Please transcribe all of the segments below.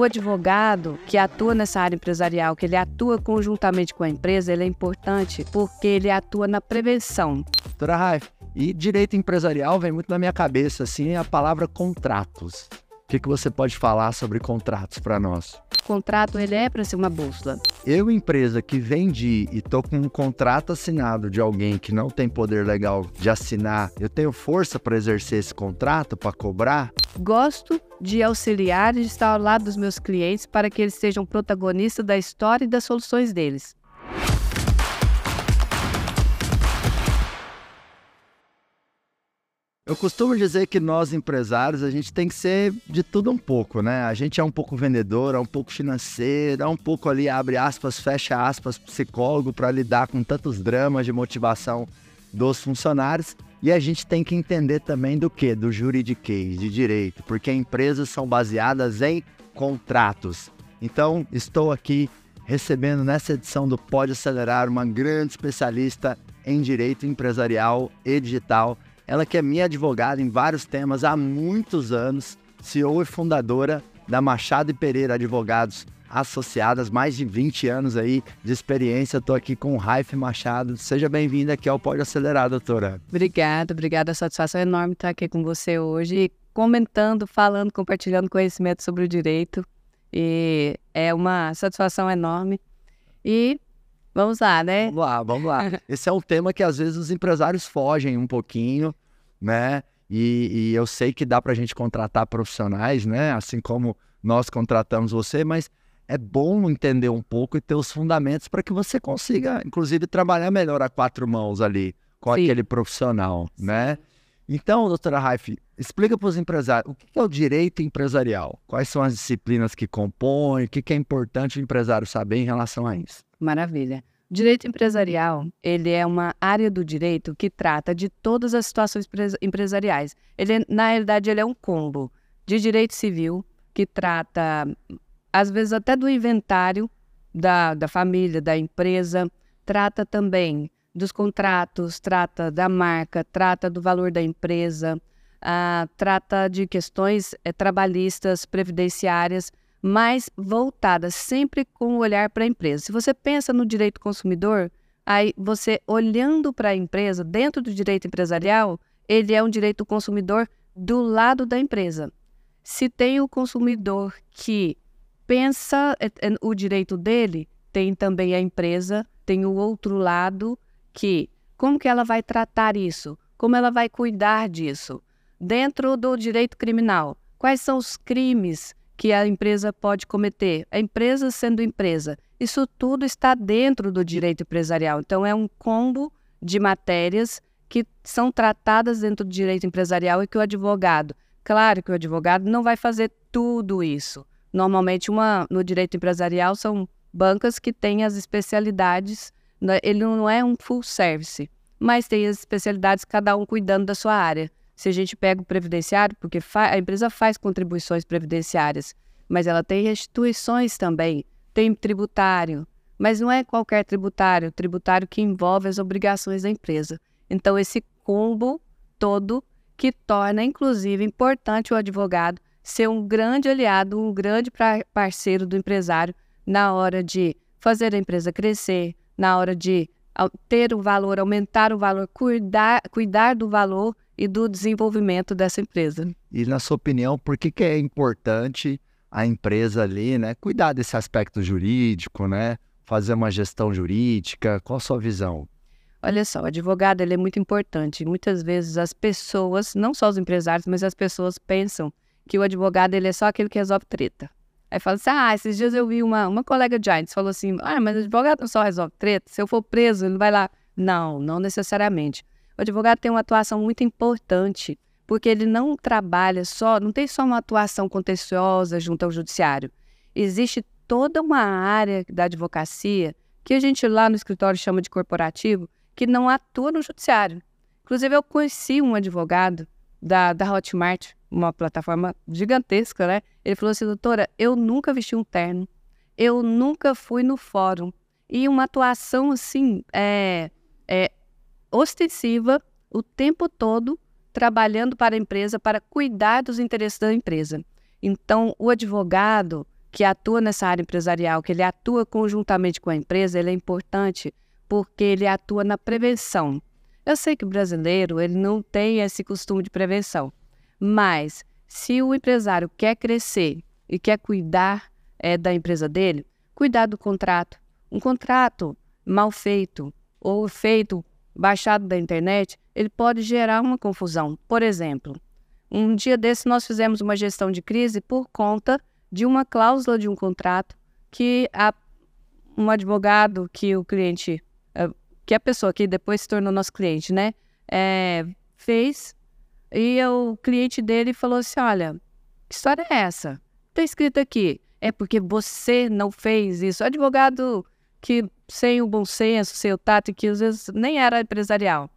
o advogado que atua nessa área empresarial, que ele atua conjuntamente com a empresa, ele é importante porque ele atua na prevenção. Doutora Raif, e direito empresarial vem muito na minha cabeça, assim, a palavra contratos. O que, que você pode falar sobre contratos para nós? O contrato ele é para ser uma bússola. Eu, empresa que vendi e tô com um contrato assinado de alguém que não tem poder legal de assinar, eu tenho força para exercer esse contrato, para cobrar? Gosto de auxiliar e de estar ao lado dos meus clientes para que eles sejam protagonistas da história e das soluções deles. Eu costumo dizer que nós empresários, a gente tem que ser de tudo um pouco, né? A gente é um pouco vendedor, é um pouco financeiro, é um pouco ali, abre aspas, fecha aspas, psicólogo para lidar com tantos dramas de motivação dos funcionários. E a gente tem que entender também do que? Do juridiquês, de direito, porque empresas são baseadas em contratos. Então, estou aqui recebendo nessa edição do Pode Acelerar uma grande especialista em direito empresarial e digital ela que é minha advogada em vários temas há muitos anos, CEO e fundadora da Machado e Pereira Advogados Associadas, mais de 20 anos aí de experiência. Estou aqui com o Raif Machado. Seja bem-vinda aqui ao Pode Acelerar, doutora. Obrigada, obrigada. A satisfação é enorme estar aqui com você hoje, comentando, falando, compartilhando conhecimento sobre o direito. E é uma satisfação enorme. E Vamos lá, né? Vamos lá, vamos lá. Esse é um tema que às vezes os empresários fogem um pouquinho, né? E, e eu sei que dá para a gente contratar profissionais, né? Assim como nós contratamos você, mas é bom entender um pouco e ter os fundamentos para que você consiga, inclusive, trabalhar melhor a quatro mãos ali com Sim. aquele profissional, Sim. né? Então, doutora Raif, explica para os empresários o que é o direito empresarial, quais são as disciplinas que compõem, o que é importante o empresário saber em relação a isso. Maravilha. Direito empresarial, ele é uma área do direito que trata de todas as situações empresariais. Ele, na realidade, ele é um combo de direito civil, que trata, às vezes, até do inventário da, da família, da empresa, trata também dos contratos, trata da marca, trata do valor da empresa, ah, trata de questões é, trabalhistas, previdenciárias mas voltada sempre com o olhar para a empresa. Se você pensa no direito consumidor, aí você olhando para a empresa, dentro do direito empresarial, ele é um direito consumidor do lado da empresa. Se tem o consumidor que pensa é, é, o direito dele, tem também a empresa, tem o outro lado que como que ela vai tratar isso? Como ela vai cuidar disso? Dentro do direito criminal, quais são os crimes que a empresa pode cometer. A empresa sendo empresa, isso tudo está dentro do direito empresarial. Então, é um combo de matérias que são tratadas dentro do direito empresarial e que o advogado, claro que o advogado não vai fazer tudo isso. Normalmente, uma, no direito empresarial, são bancas que têm as especialidades, né? ele não é um full service, mas tem as especialidades, cada um cuidando da sua área. Se a gente pega o previdenciário, porque a empresa faz contribuições previdenciárias, mas ela tem restituições também, tem tributário, mas não é qualquer tributário, tributário que envolve as obrigações da empresa. Então, esse combo todo que torna, inclusive, importante o advogado ser um grande aliado, um grande parceiro do empresário na hora de fazer a empresa crescer, na hora de ter o valor, aumentar o valor, cuidar, cuidar do valor e do desenvolvimento dessa empresa. E na sua opinião, por que, que é importante a empresa ali, né, cuidar desse aspecto jurídico, né, fazer uma gestão jurídica? Qual a sua visão? Olha só, o advogado ele é muito importante. Muitas vezes as pessoas, não só os empresários, mas as pessoas pensam que o advogado ele é só aquele que resolve treta. Aí fala assim, ah, esses dias eu vi uma, uma colega de Giants, falou assim, ah, mas o advogado não só resolve treta, se eu for preso, ele vai lá. Não, não necessariamente. O advogado tem uma atuação muito importante, porque ele não trabalha só, não tem só uma atuação contenciosa junto ao judiciário. Existe toda uma área da advocacia que a gente lá no escritório chama de corporativo, que não atua no judiciário. Inclusive, eu conheci um advogado da, da Hotmart, uma plataforma gigantesca, né? Ele falou assim, doutora, eu nunca vesti um terno, eu nunca fui no fórum. E uma atuação, assim, é, é ostensiva o tempo todo trabalhando para a empresa para cuidar dos interesses da empresa. Então, o advogado que atua nessa área empresarial, que ele atua conjuntamente com a empresa, ele é importante porque ele atua na prevenção. Eu sei que o brasileiro ele não tem esse costume de prevenção, mas se o empresário quer crescer e quer cuidar é, da empresa dele, cuidar do contrato. Um contrato mal feito ou feito baixado da internet, ele pode gerar uma confusão. Por exemplo, um dia desse nós fizemos uma gestão de crise por conta de uma cláusula de um contrato que a, um advogado que o cliente, eh, que a pessoa que depois se tornou nosso cliente, né, é, fez e o cliente dele falou assim, olha, que história é essa? Está escrito aqui, é porque você não fez isso. Advogado que sem o bom senso, sem o tato, que às vezes nem era empresarial.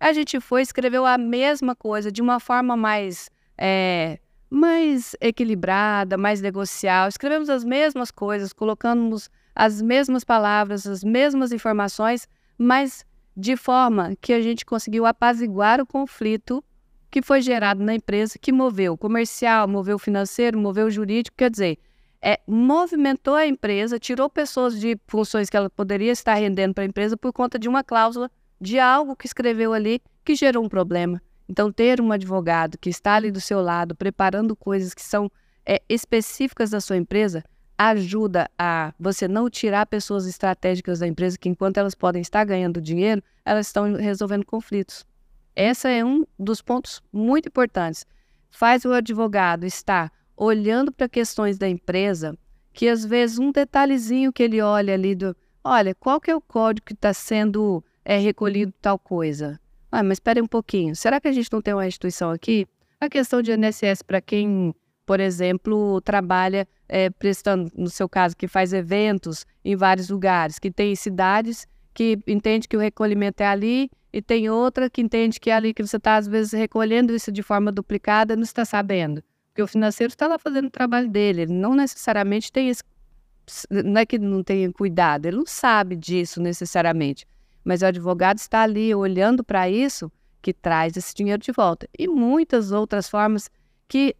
A gente foi escreveu a mesma coisa de uma forma mais é, mais equilibrada, mais negocial. Escrevemos as mesmas coisas, colocamos as mesmas palavras, as mesmas informações, mas de forma que a gente conseguiu apaziguar o conflito que foi gerado na empresa, que moveu comercial, moveu financeiro, moveu jurídico, quer dizer, é, movimentou a empresa, tirou pessoas de funções que ela poderia estar rendendo para a empresa por conta de uma cláusula, de algo que escreveu ali que gerou um problema. Então, ter um advogado que está ali do seu lado, preparando coisas que são é, específicas da sua empresa, ajuda a você não tirar pessoas estratégicas da empresa que, enquanto elas podem estar ganhando dinheiro, elas estão resolvendo conflitos. Esse é um dos pontos muito importantes. Faz o advogado estar olhando para questões da empresa, que às vezes um detalhezinho que ele olha ali do, olha, qual que é o código que está sendo é, recolhido tal coisa? Ah, mas espere um pouquinho. Será que a gente não tem uma instituição aqui? A questão de INSS para quem, por exemplo, trabalha é, prestando, no seu caso, que faz eventos em vários lugares, que tem cidades que entende que o recolhimento é ali e tem outra que entende que é ali que você está, às vezes, recolhendo isso de forma duplicada não está sabendo. Porque o financeiro está lá fazendo o trabalho dele, ele não necessariamente tem esse. Não é que não tenha cuidado, ele não sabe disso necessariamente. Mas o advogado está ali olhando para isso que traz esse dinheiro de volta. E muitas outras formas que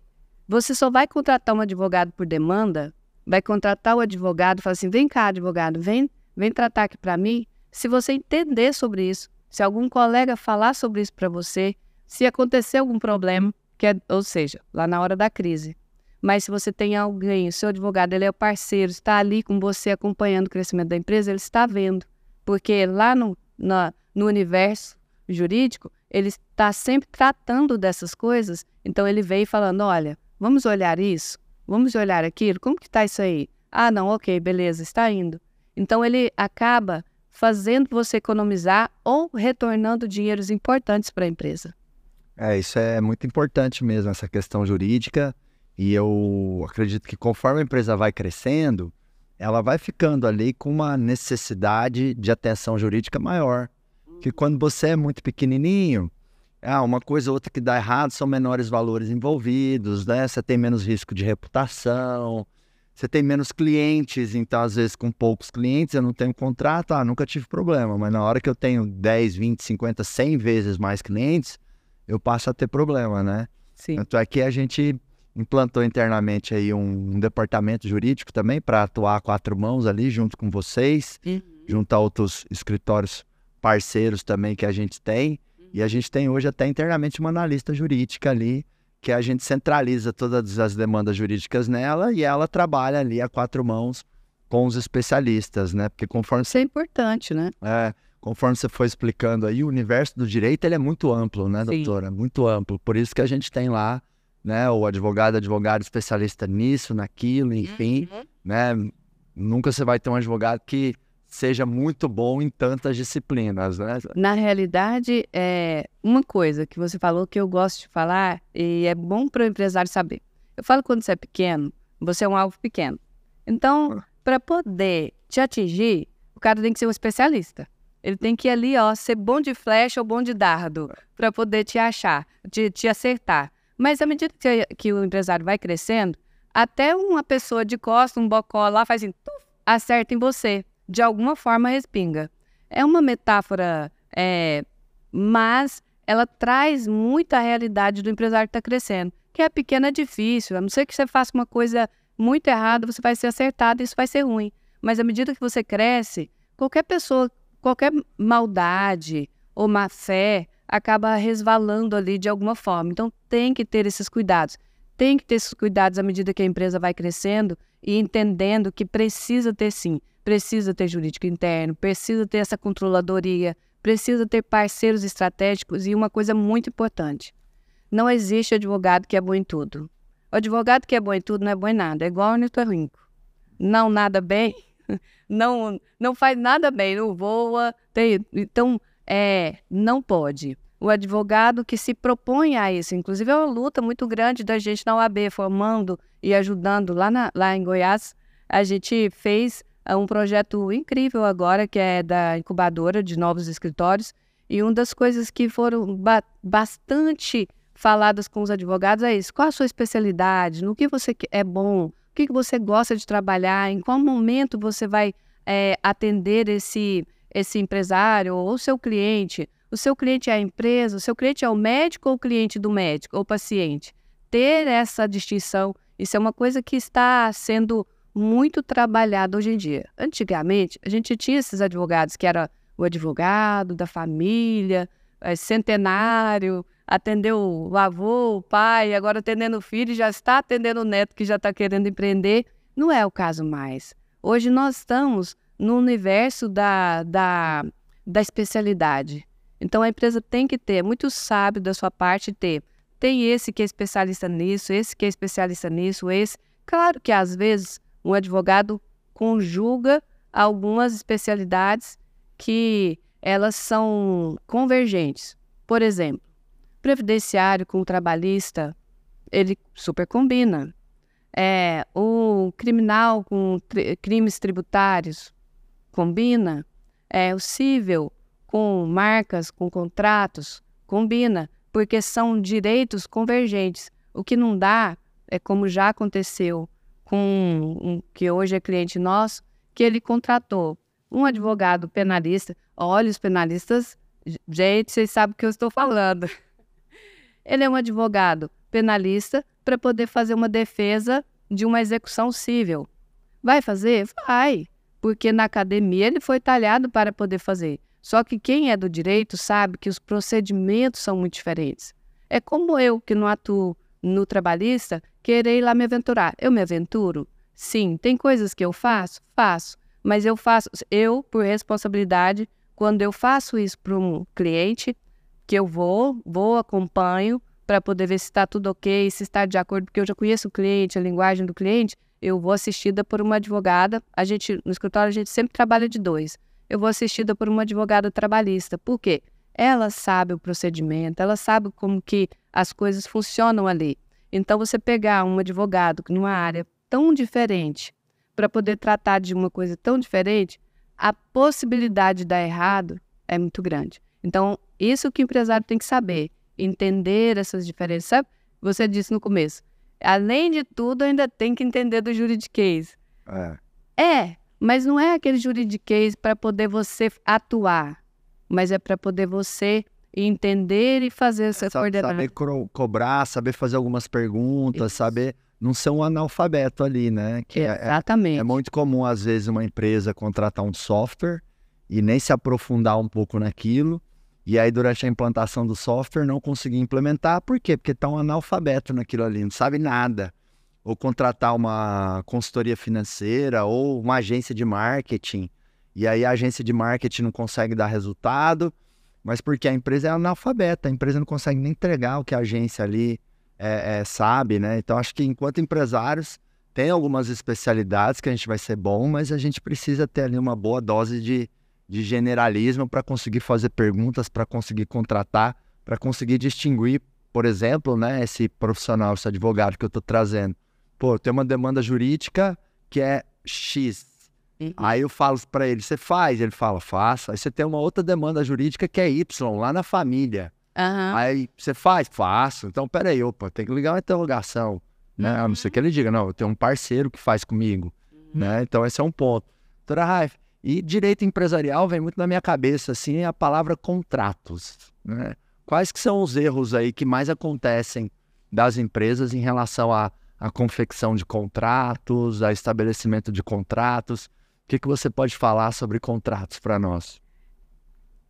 você só vai contratar um advogado por demanda, vai contratar o advogado e falar assim: vem cá, advogado, vem, vem tratar aqui para mim. Se você entender sobre isso, se algum colega falar sobre isso para você, se acontecer algum problema, que é, ou seja, lá na hora da crise. Mas se você tem alguém, o seu advogado, ele é o parceiro, está ali com você acompanhando o crescimento da empresa, ele está vendo. Porque lá no, na, no universo jurídico, ele está sempre tratando dessas coisas. Então ele veio falando: olha, vamos olhar isso, vamos olhar aquilo, como que está isso aí? Ah, não, ok, beleza, está indo. Então ele acaba fazendo você economizar ou retornando dinheiros importantes para a empresa. É, isso é muito importante mesmo, essa questão jurídica. E eu acredito que conforme a empresa vai crescendo, ela vai ficando ali com uma necessidade de atenção jurídica maior. Que quando você é muito pequenininho, ah, uma coisa ou outra que dá errado são menores valores envolvidos, né? Você tem menos risco de reputação, você tem menos clientes, então às vezes com poucos clientes eu não tenho contrato, ah, nunca tive problema, mas na hora que eu tenho 10, 20, 50, 100 vezes mais clientes, eu passo a ter problema, né? Sim. Tanto é que a gente implantou internamente aí um, um departamento jurídico também para atuar a quatro mãos ali junto com vocês, uhum. junto a outros escritórios parceiros também que a gente tem. Uhum. E a gente tem hoje até internamente uma analista jurídica ali, que a gente centraliza todas as demandas jurídicas nela e ela trabalha ali a quatro mãos com os especialistas, né? Porque conforme... Isso é importante, né? É, conforme você foi explicando aí, o universo do direito ele é muito amplo, né, doutora? Sim. Muito amplo. Por isso que a gente tem lá né? O advogado, advogado especialista nisso, naquilo, enfim, uhum. né? Nunca você vai ter um advogado que seja muito bom em tantas disciplinas, né? Na realidade, é uma coisa que você falou que eu gosto de falar e é bom para o empresário saber. Eu falo quando você é pequeno, você é um alvo pequeno. Então, ah. para poder te atingir, o cara tem que ser um especialista. Ele tem que ir ali, ó, ser bom de flecha ou bom de dardo para poder te achar, te, te acertar. Mas à medida que, que o empresário vai crescendo, até uma pessoa de costa, um bocó lá, faz assim, tuf, acerta em você. De alguma forma respinga. É uma metáfora, é, mas ela traz muita realidade do empresário que está crescendo. Que é pequena é difícil, a não ser que você faça uma coisa muito errado, você vai ser acertado e isso vai ser ruim. Mas à medida que você cresce, qualquer pessoa, qualquer maldade ou má fé acaba resvalando ali de alguma forma. Então tem que ter esses cuidados. Tem que ter esses cuidados à medida que a empresa vai crescendo e entendendo que precisa ter sim, precisa ter jurídico interno, precisa ter essa controladoria, precisa ter parceiros estratégicos e uma coisa muito importante. Não existe advogado que é bom em tudo. O advogado que é bom em tudo não é bom em nada, é igual o ornitorrinco. Não nada bem, não, não faz nada bem, não voa. Tem, então, é, não pode. O advogado que se propõe a isso, inclusive é uma luta muito grande da gente na UAB, formando e ajudando. Lá, na, lá em Goiás, a gente fez uh, um projeto incrível agora, que é da incubadora de novos escritórios. E uma das coisas que foram ba bastante faladas com os advogados é isso: qual a sua especialidade, no que você é bom, o que, você gosta de trabalhar, em qual momento você vai é, atender esse, esse empresário ou seu cliente. O seu cliente é a empresa, o seu cliente é o médico ou o cliente do médico ou paciente. Ter essa distinção, isso é uma coisa que está sendo muito trabalhada hoje em dia. Antigamente, a gente tinha esses advogados que era o advogado da família, é, centenário, atendeu o avô, o pai, agora atendendo o filho, já está atendendo o neto que já está querendo empreender. Não é o caso mais. Hoje nós estamos no universo da, da, da especialidade. Então a empresa tem que ter, é muito sábio da sua parte ter. Tem esse que é especialista nisso, esse que é especialista nisso, esse. Claro que às vezes um advogado conjuga algumas especialidades que elas são convergentes. Por exemplo, previdenciário com o trabalhista, ele super combina. É, o criminal com tri crimes tributários combina. É, o civil com marcas, com contratos, combina, porque são direitos convergentes. O que não dá é como já aconteceu com um que hoje é cliente nosso, que ele contratou um advogado penalista. Olha, os penalistas, gente, vocês sabem o que eu estou falando. Ele é um advogado penalista para poder fazer uma defesa de uma execução civil. Vai fazer? Vai, porque na academia ele foi talhado para poder fazer. Só que quem é do direito sabe que os procedimentos são muito diferentes. É como eu, que não atuo no trabalhista, querer ir lá me aventurar. Eu me aventuro? Sim. Tem coisas que eu faço? Faço. Mas eu faço, eu, por responsabilidade, quando eu faço isso para um cliente, que eu vou, vou, acompanho, para poder ver se está tudo ok, se está de acordo, porque eu já conheço o cliente, a linguagem do cliente, eu vou assistida por uma advogada. A gente, no escritório, a gente sempre trabalha de dois. Eu vou assistida por uma advogada trabalhista. Por quê? Ela sabe o procedimento, ela sabe como que as coisas funcionam ali. Então, você pegar um advogado numa área tão diferente para poder tratar de uma coisa tão diferente, a possibilidade de dar errado é muito grande. Então, isso que o empresário tem que saber, entender essas diferenças. Sabe? Você disse no começo, além de tudo, ainda tem que entender do juridiquês. É. É, mas não é aquele juridiquês para poder você atuar, mas é para poder você entender e fazer essa Sa coordenação. Saber co cobrar, saber fazer algumas perguntas, Isso. saber não ser um analfabeto ali, né? Que Exatamente. É, é, muito comum, às vezes, uma empresa contratar um software e nem se aprofundar um pouco naquilo. E aí, durante a implantação do software, não conseguir implementar. Por quê? Porque está um analfabeto naquilo ali, não sabe nada. Ou contratar uma consultoria financeira ou uma agência de marketing. E aí a agência de marketing não consegue dar resultado, mas porque a empresa é analfabeta, a empresa não consegue nem entregar o que a agência ali é, é, sabe, né? Então acho que enquanto empresários tem algumas especialidades que a gente vai ser bom, mas a gente precisa ter ali uma boa dose de, de generalismo para conseguir fazer perguntas, para conseguir contratar, para conseguir distinguir, por exemplo, né, esse profissional, esse advogado que eu estou trazendo. Pô, tem uma demanda jurídica que é X. Uhum. Aí eu falo para ele, você faz? Ele fala, faço. Aí você tem uma outra demanda jurídica que é Y, lá na família. Uhum. Aí você faz? Faço. Então, peraí, opa, tem que ligar uma interrogação. Né? A não ser que ele diga, não, eu tenho um parceiro que faz comigo. Uhum. Né? Então, esse é um ponto. Doutora Raif, e direito empresarial vem muito na minha cabeça, assim, a palavra contratos. Né? Quais que são os erros aí que mais acontecem das empresas em relação a, a confecção de contratos, a estabelecimento de contratos. O que, que você pode falar sobre contratos para nós?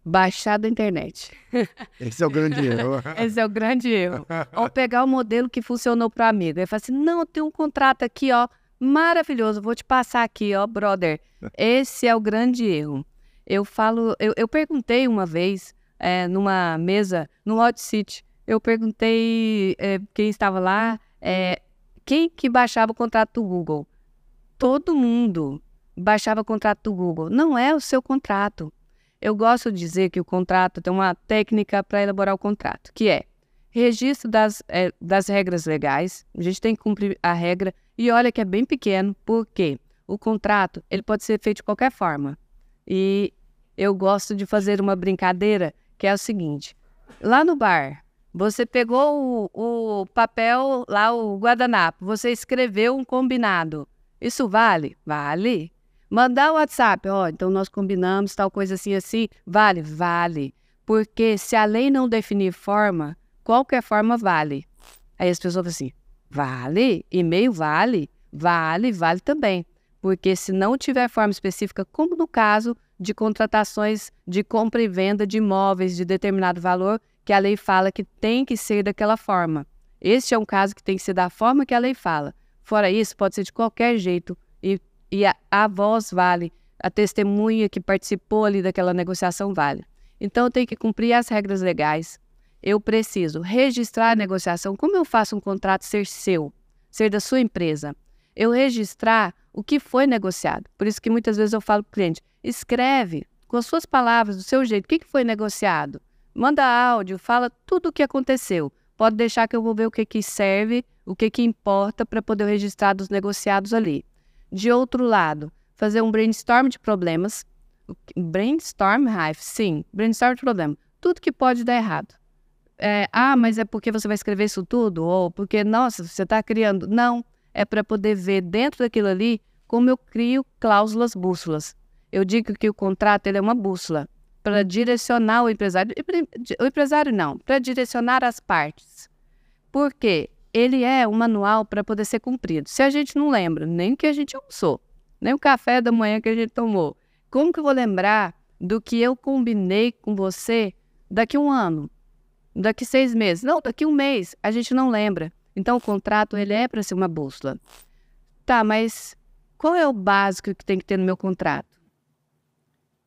Baixar da internet. Esse é o grande erro. Esse é o grande erro. Ou pegar o modelo que funcionou para o amigo. Ele fala assim: não, eu tenho um contrato aqui, ó, maravilhoso, vou te passar aqui, ó, brother. Esse é o grande erro. Eu falo, eu, eu perguntei uma vez, é, numa mesa, no Hot City, eu perguntei é, quem estava lá, é, quem que baixava o contrato do Google? Todo mundo baixava o contrato do Google. Não é o seu contrato. Eu gosto de dizer que o contrato tem uma técnica para elaborar o contrato, que é registro das, é, das regras legais. A gente tem que cumprir a regra e olha que é bem pequeno, porque o contrato ele pode ser feito de qualquer forma. E eu gosto de fazer uma brincadeira que é o seguinte: lá no bar, você pegou o, o papel lá, o guardanapo, você escreveu um combinado. Isso vale? Vale. Mandar o WhatsApp, ó, oh, então nós combinamos tal coisa assim, assim, vale? Vale. Porque se a lei não definir forma, qualquer forma vale. Aí as pessoas falam assim, vale? E-mail vale? Vale, vale também. Porque se não tiver forma específica, como no caso de contratações de compra e venda de imóveis de determinado valor, que a lei fala que tem que ser daquela forma. Este é um caso que tem que ser da forma que a lei fala. Fora isso, pode ser de qualquer jeito e e a, a voz vale, a testemunha que participou ali daquela negociação vale. Então, eu tenho que cumprir as regras legais. Eu preciso registrar a negociação. Como eu faço um contrato ser seu, ser da sua empresa? Eu registrar o que foi negociado. Por isso que muitas vezes eu falo para o cliente: escreve com as suas palavras, do seu jeito, o que, foi negociado. Manda áudio, fala tudo o que aconteceu. Pode deixar que eu vou ver o que, que serve, o que, que importa para poder registrar dos negociados ali. De outro lado, fazer um brainstorm de problemas. Brainstorm, Raif? Sim, brainstorm de problema. Tudo que pode dar errado. É, ah, mas é porque você vai escrever isso tudo? Ou porque, nossa, você está criando. Não, é para poder ver dentro daquilo ali como eu crio cláusulas bússolas. Eu digo que o contrato ele é uma bússola para direcionar o empresário. O empresário não, para direcionar as partes. Por quê? Ele é um manual para poder ser cumprido. Se a gente não lembra nem o que a gente almoçou, nem o café da manhã que a gente tomou, como que eu vou lembrar do que eu combinei com você daqui um ano, daqui seis meses? Não, daqui um mês. A gente não lembra. Então, o contrato ele é para ser uma bússola. Tá, mas qual é o básico que tem que ter no meu contrato?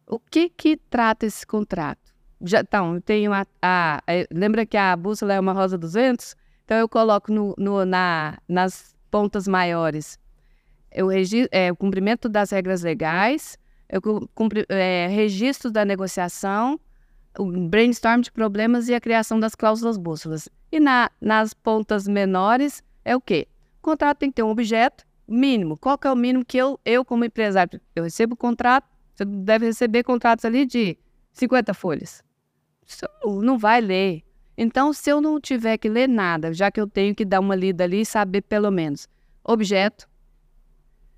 O que que trata esse contrato? Já, então, eu tenho a, a, a, lembra que a bússola é uma rosa dos ventos? Então, eu coloco no, no, na, nas pontas maiores eu é, o cumprimento das regras legais, eu cumpri, é, registro da negociação, o brainstorm de problemas e a criação das cláusulas bússolas. E na, nas pontas menores é o quê? O contrato tem que ter um objeto mínimo. Qual que é o mínimo que eu, eu como empresário, eu recebo contrato, você deve receber contratos ali de 50 folhas. Não vai ler. Então, se eu não tiver que ler nada, já que eu tenho que dar uma lida ali e saber pelo menos objeto,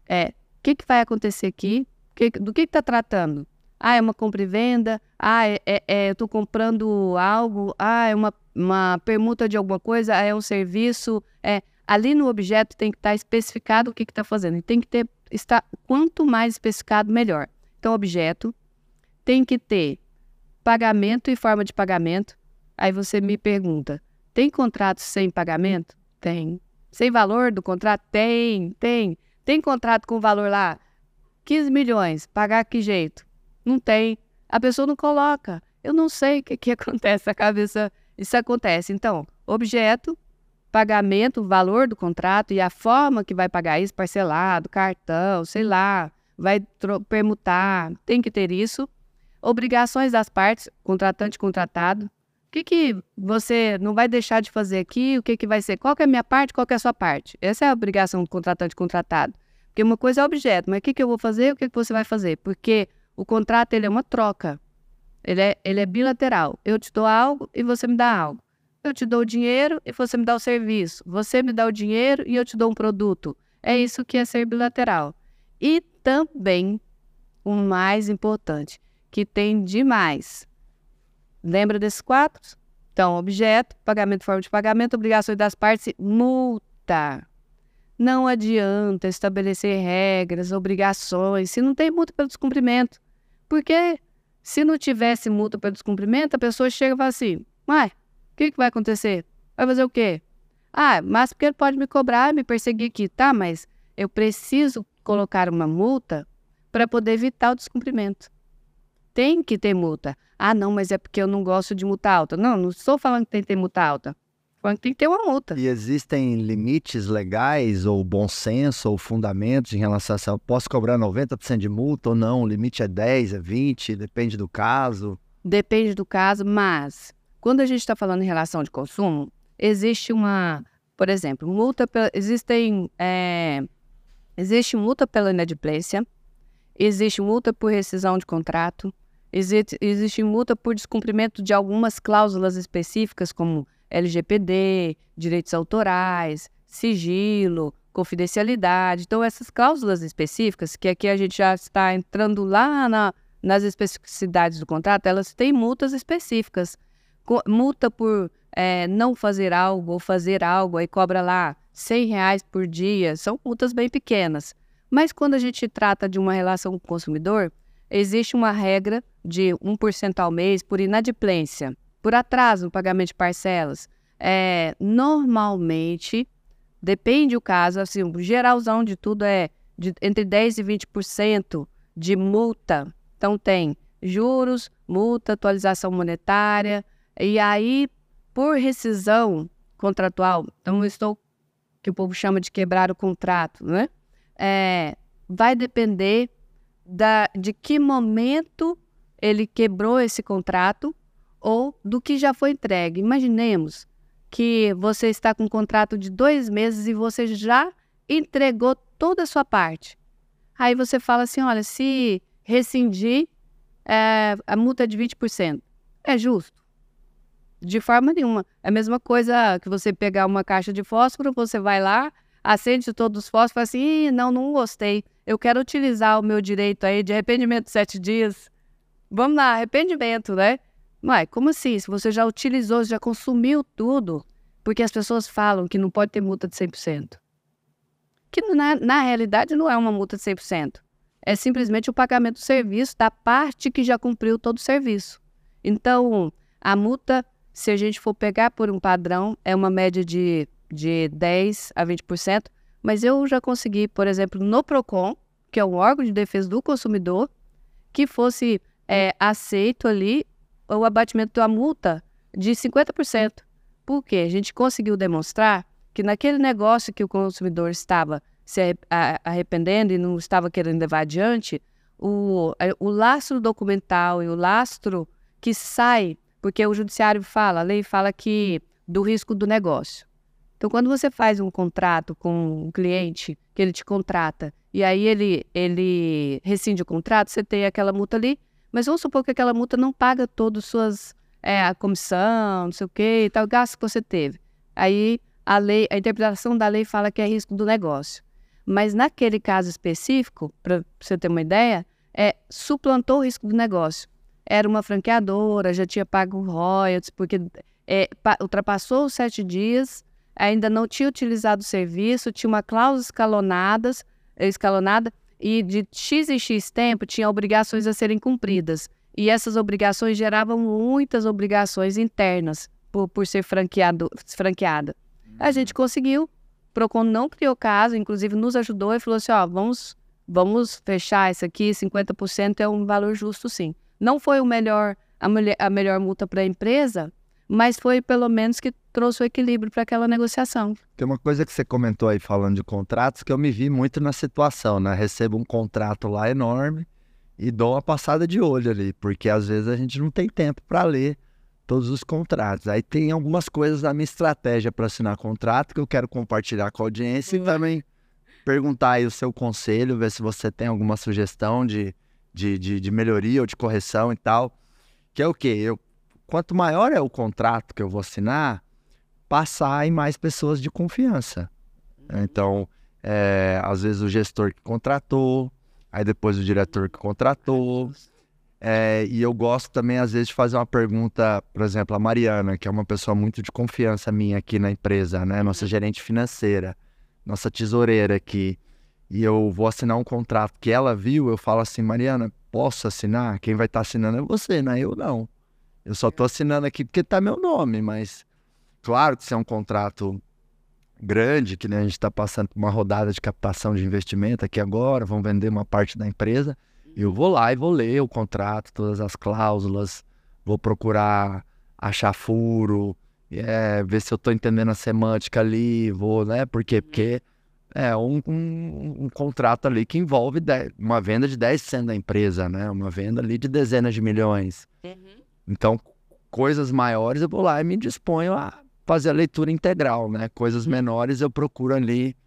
é, o que, que vai acontecer aqui, que, do que está tratando? Ah, é uma compra e venda? Ah, é, é, é eu estou comprando algo? Ah, é uma, uma permuta de alguma coisa? Ah, é um serviço? É, ali no objeto tem que estar tá especificado o que está fazendo. E tem que ter, está, quanto mais especificado, melhor. Então, objeto tem que ter pagamento e forma de pagamento, Aí você me pergunta: tem contrato sem pagamento? Tem. Sem valor do contrato? Tem, tem. Tem contrato com valor lá? 15 milhões. Pagar que jeito? Não tem. A pessoa não coloca. Eu não sei o que, que acontece. A cabeça. Isso acontece. Então, objeto, pagamento, valor do contrato e a forma que vai pagar isso, parcelado, cartão, sei lá, vai permutar, tem que ter isso. Obrigações das partes, contratante contratado, o que, que você não vai deixar de fazer aqui? O que, que vai ser? Qual é a minha parte? Qual é a sua parte? Essa é a obrigação do contratante contratado. Porque uma coisa é objeto, mas o que, que eu vou fazer? O que, que você vai fazer? Porque o contrato ele é uma troca. Ele é, ele é bilateral. Eu te dou algo e você me dá algo. Eu te dou o dinheiro e você me dá o serviço. Você me dá o dinheiro e eu te dou um produto. É isso que é ser bilateral. E também, o mais importante, que tem demais, Lembra desses quatro? Então, objeto, pagamento, forma de pagamento, obrigações das partes, multa. Não adianta estabelecer regras, obrigações, se não tem multa pelo descumprimento. Porque se não tivesse multa pelo descumprimento, a pessoa chega e fala assim: Uai, o que, que vai acontecer? Vai fazer o quê? Ah, mas porque ele pode me cobrar, me perseguir aqui, tá? Mas eu preciso colocar uma multa para poder evitar o descumprimento. Tem que ter multa. Ah, não, mas é porque eu não gosto de multa alta. Não, não estou falando que tem que ter multa alta. Falando que tem que ter uma multa. E existem limites legais ou bom senso ou fundamentos em relação a se eu posso cobrar 90% de multa ou não? O limite é 10, é 20, depende do caso. Depende do caso, mas quando a gente está falando em relação de consumo, existe uma, por exemplo, multa, existem, é, existe multa pela inadimplência, existe multa por rescisão de contrato, existe, existe multa por descumprimento de algumas cláusulas específicas, como LGPD, direitos autorais, sigilo, confidencialidade. Então, essas cláusulas específicas, que aqui a gente já está entrando lá na, nas especificidades do contrato, elas têm multas específicas. Multa por é, não fazer algo ou fazer algo, aí cobra lá 100 reais por dia, são multas bem pequenas. Mas quando a gente trata de uma relação com o consumidor, existe uma regra de 1% ao mês por inadimplência, por atraso no pagamento de parcelas. É, normalmente, depende do caso, assim, o geralzão de tudo é de, entre 10% e 20% de multa. Então, tem juros, multa, atualização monetária, e aí, por rescisão contratual, então eu estou, que o povo chama de quebrar o contrato, né? é, vai depender da, de que momento ele quebrou esse contrato ou do que já foi entregue. Imaginemos que você está com um contrato de dois meses e você já entregou toda a sua parte. Aí você fala assim: olha, se rescindir, é, a multa é de 20%. É justo? De forma nenhuma. É a mesma coisa que você pegar uma caixa de fósforo, você vai lá, acende todos os fósforos e fala assim, não, não gostei. Eu quero utilizar o meu direito aí de arrependimento de sete dias. Vamos lá, arrependimento, né? Mas como assim? Se você já utilizou, já consumiu tudo, porque as pessoas falam que não pode ter multa de 100%. Que na, na realidade não é uma multa de 100%. É simplesmente o pagamento do serviço da parte que já cumpriu todo o serviço. Então, a multa, se a gente for pegar por um padrão, é uma média de de 10% a 20%, mas eu já consegui, por exemplo, no PROCON, que é o órgão de defesa do consumidor, que fosse é, aceito ali o abatimento da multa de 50%. Por quê? A gente conseguiu demonstrar que naquele negócio que o consumidor estava se arrependendo e não estava querendo levar adiante, o, o lastro documental e o lastro que sai, porque o judiciário fala, a lei fala que do risco do negócio. Então, quando você faz um contrato com um cliente, que ele te contrata, e aí ele, ele rescinde o contrato, você tem aquela multa ali, mas vamos supor que aquela multa não paga todas as suas, é, a comissão, não sei o quê, e tal, gasto que você teve. Aí a lei, a interpretação da lei fala que é risco do negócio. Mas naquele caso específico, para você ter uma ideia, é, suplantou o risco do negócio. Era uma franqueadora, já tinha pago royalties, porque é, ultrapassou os sete dias, ainda não tinha utilizado o serviço, tinha uma cláusula escalonadas, escalonada e de X em X tempo tinha obrigações a serem cumpridas. E essas obrigações geravam muitas obrigações internas por, por ser franqueado, franqueada. A uhum. gente conseguiu, Procon não criou caso, inclusive nos ajudou e falou assim: ó, vamos, vamos fechar isso aqui, 50% é um valor justo sim. Não foi o melhor, a, a melhor multa para a empresa, mas foi pelo menos que trouxe o equilíbrio para aquela negociação. Tem uma coisa que você comentou aí falando de contratos que eu me vi muito na situação, né? Recebo um contrato lá enorme e dou uma passada de olho ali, porque às vezes a gente não tem tempo para ler todos os contratos. Aí tem algumas coisas da minha estratégia para assinar contrato que eu quero compartilhar com a audiência e também perguntar aí o seu conselho, ver se você tem alguma sugestão de, de, de, de melhoria ou de correção e tal. Que é o quê? Eu quanto maior é o contrato que eu vou assinar, passar em mais pessoas de confiança. Uhum. Então, é, às vezes o gestor que contratou, aí depois o diretor que contratou. É, e eu gosto também, às vezes, de fazer uma pergunta, por exemplo, a Mariana, que é uma pessoa muito de confiança minha aqui na empresa, né? Nossa uhum. gerente financeira. nossa tesoureira aqui, e eu vou assinar um contrato que ela viu, eu falo assim, Mariana, posso assinar? Quem vai estar tá assinando é você, não é eu não. Eu só estou assinando aqui porque está meu nome, mas claro que se é um contrato grande, que né, a gente está passando por uma rodada de captação de investimento aqui agora, vão vender uma parte da empresa, eu vou lá e vou ler o contrato, todas as cláusulas, vou procurar achar furo, é, ver se eu estou entendendo a semântica ali, vou, né? Por quê? Porque é um, um, um contrato ali que envolve dez, uma venda de 10% da empresa, né? Uma venda ali de dezenas de milhões. Uhum. Então, coisas maiores eu vou lá e me disponho a fazer a leitura integral, né? Coisas uhum. menores eu procuro ali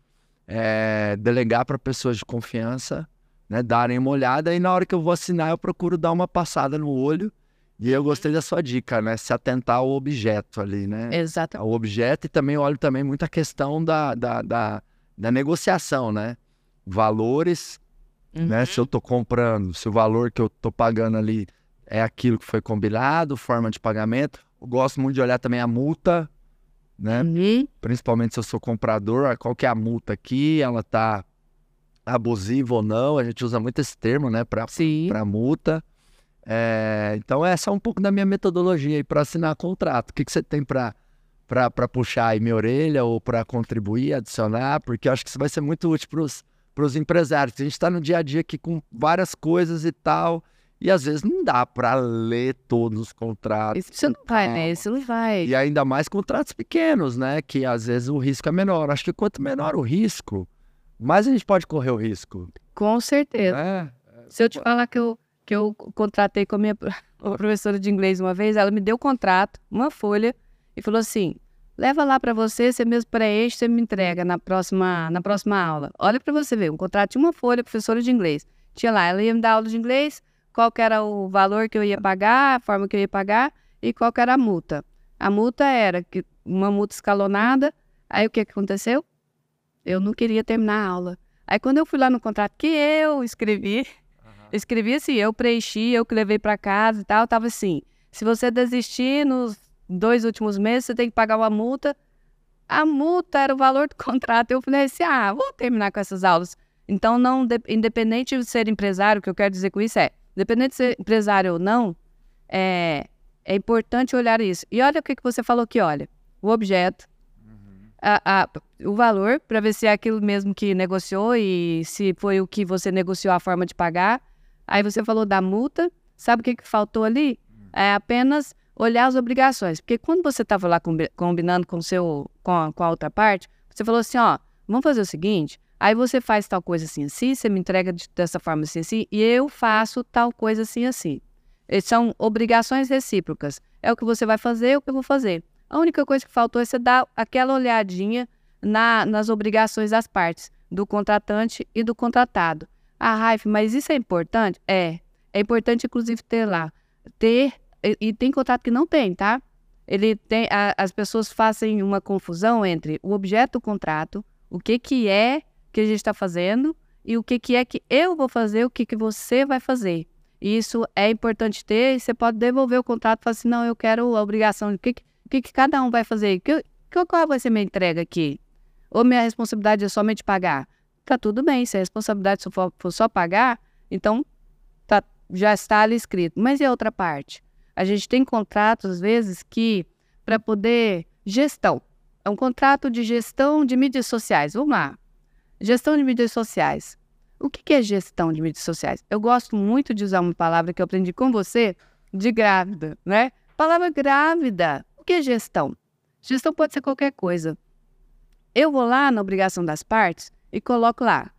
é, delegar para pessoas de confiança, né? Darem uma olhada e na hora que eu vou assinar eu procuro dar uma passada no olho. E eu gostei da sua dica, né? Se atentar ao objeto ali, né? Exato. Ao objeto e também olho também muito a questão da, da, da, da negociação, né? Valores, uhum. né? Se eu tô comprando, se o valor que eu tô pagando ali é aquilo que foi combinado, forma de pagamento. Eu gosto muito de olhar também a multa, né? Uhum. Principalmente se eu sou comprador, qual que é a multa aqui, ela tá abusiva ou não, a gente usa muito esse termo, né, para multa. É, então essa é um pouco da minha metodologia aí para assinar contrato. O que, que você tem para para puxar aí minha orelha ou para contribuir, adicionar, porque eu acho que isso vai ser muito útil para os empresários. A gente está no dia a dia aqui com várias coisas e tal, e às vezes não dá para ler todos os contratos. Isso não vai, né? Isso não vai. E ainda mais contratos pequenos, né? Que às vezes o risco é menor. Acho que quanto menor o risco, mais a gente pode correr o risco. Com certeza. É. Se eu te falar que eu, que eu contratei com a minha professora de inglês uma vez, ela me deu o contrato, uma folha, e falou assim: leva lá para você, você mesmo preenche, você me entrega na próxima, na próxima aula. Olha para você ver, um contrato de uma folha, professora de inglês. Tinha lá, ela ia me dar aula de inglês, qual era o valor que eu ia pagar, a forma que eu ia pagar e qual era a multa. A multa era que uma multa escalonada. Aí o que, que aconteceu? Eu não queria terminar a aula. Aí quando eu fui lá no contrato que eu escrevi, uhum. escrevi assim, eu preenchi, eu que levei para casa e tal, tava assim, se você desistir nos dois últimos meses, você tem que pagar uma multa. A multa era o valor do contrato. Eu falei assim, ah, vou terminar com essas aulas. Então, não, independente de ser empresário, o que eu quero dizer com isso é, Dependendo de ser empresário ou não, é, é importante olhar isso. E olha o que, que você falou aqui, olha. O objeto, uhum. a, a, o valor, para ver se é aquilo mesmo que negociou e se foi o que você negociou a forma de pagar. Aí você falou da multa. Sabe o que, que faltou ali? Uhum. É apenas olhar as obrigações. Porque quando você estava lá combinando com, seu, com, a, com a outra parte, você falou assim, ó, vamos fazer o seguinte, Aí você faz tal coisa assim, assim, você me entrega de, dessa forma assim, assim, e eu faço tal coisa assim, assim. São obrigações recíprocas. É o que você vai fazer, é o que eu vou fazer. A única coisa que faltou é você dar aquela olhadinha na, nas obrigações das partes, do contratante e do contratado. Ah, Raif, mas isso é importante? É. É importante, inclusive, ter lá. Ter, e, e tem contrato que não tem, tá? Ele tem, a, as pessoas fazem uma confusão entre o objeto do contrato, o que, que é que a gente está fazendo e o que, que é que eu vou fazer, o que, que você vai fazer. Isso é importante ter, e você pode devolver o contrato e falar assim, não, eu quero a obrigação, o que, que, que cada um vai fazer? Que, que, qual vai ser minha entrega aqui? Ou minha responsabilidade é somente pagar? Tá tudo bem, se a responsabilidade for, for só pagar, então tá, já está ali escrito. Mas e a outra parte? A gente tem contratos, às vezes, que para poder gestão. É um contrato de gestão de mídias sociais. Vamos lá. Gestão de mídias sociais. O que é gestão de mídias sociais? Eu gosto muito de usar uma palavra que eu aprendi com você, de grávida, né? Palavra grávida. O que é gestão? Gestão pode ser qualquer coisa. Eu vou lá na obrigação das partes e coloco lá.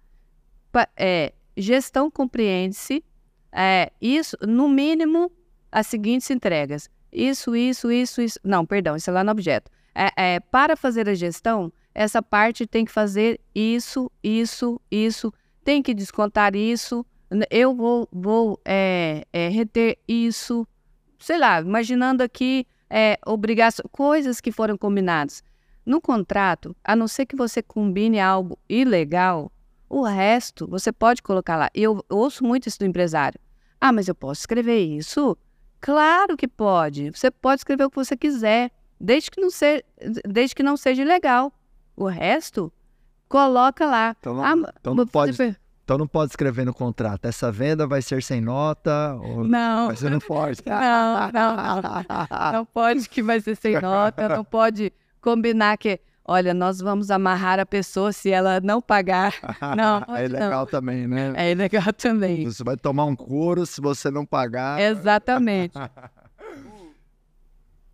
É, gestão compreende-se é, isso, no mínimo, as seguintes entregas. Isso, isso, isso, isso. Não, perdão, isso é lá no objeto. É, é, para fazer a gestão, essa parte tem que fazer isso, isso, isso, tem que descontar isso, eu vou, vou é, é, reter isso, sei lá, imaginando aqui é, obrigações, coisas que foram combinadas. No contrato, a não ser que você combine algo ilegal, o resto você pode colocar lá. Eu ouço muito isso do empresário. Ah, mas eu posso escrever isso? Claro que pode. Você pode escrever o que você quiser, desde que não, se, desde que não seja ilegal. O resto, coloca lá. Então não, Ah, então não pode, então não pode escrever no contrato. Essa venda vai ser sem nota. Ou... Não, Mas você não pode. Não, não, não. Não pode que vai ser sem nota, não pode combinar que, olha, nós vamos amarrar a pessoa se ela não pagar. Não, é pode não. legal também, né? É legal também. Você vai tomar um couro se você não pagar. Exatamente.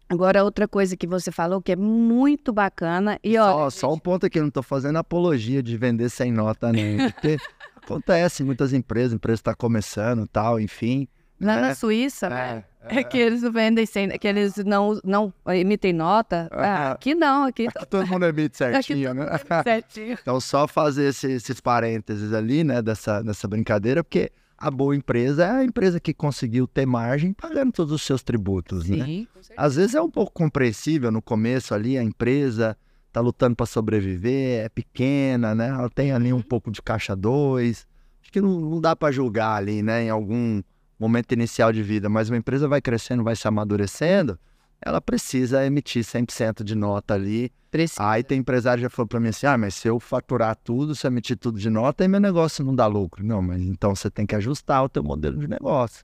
Agora, outra coisa que você falou que é muito bacana, e só, ó, só um ponto aqui, eu não tô fazendo apologia de vender sem nota, não. Porque acontece em muitas empresas, a empresa está começando tal, enfim. lá é, na Suíça, né? É, É que eles vendem sem, que eles não, não emitem nota. Ah, Ah. aqui não, aqui Aqui todo mundo emite certinho, né? certinho. Então, só fazer esse- esses parênteses ali, né, dessa, dessa brincadeira, porque a boa empresa é a empresa que conseguiu ter margem pagando todos os seus tributos, né? Sim, certeza. Às vezes é um pouco compreensível no começo ali, a empresa tá lutando para sobreviver, é pequena, né? Ela tem ali um Uhum. pouco de caixa dois. Acho que não, não dá para julgar ali, né, em algum momento inicial de vida, mas uma empresa vai crescendo, vai se amadurecendo, ela precisa emitir 100% de nota ali. Precisa. Aí tem empresário que já falou para mim assim: "Ah, mas se eu faturar tudo, se eu emitir tudo de nota, aí meu negócio não dá lucro". Não, mas então você tem que ajustar o teu modelo de negócio.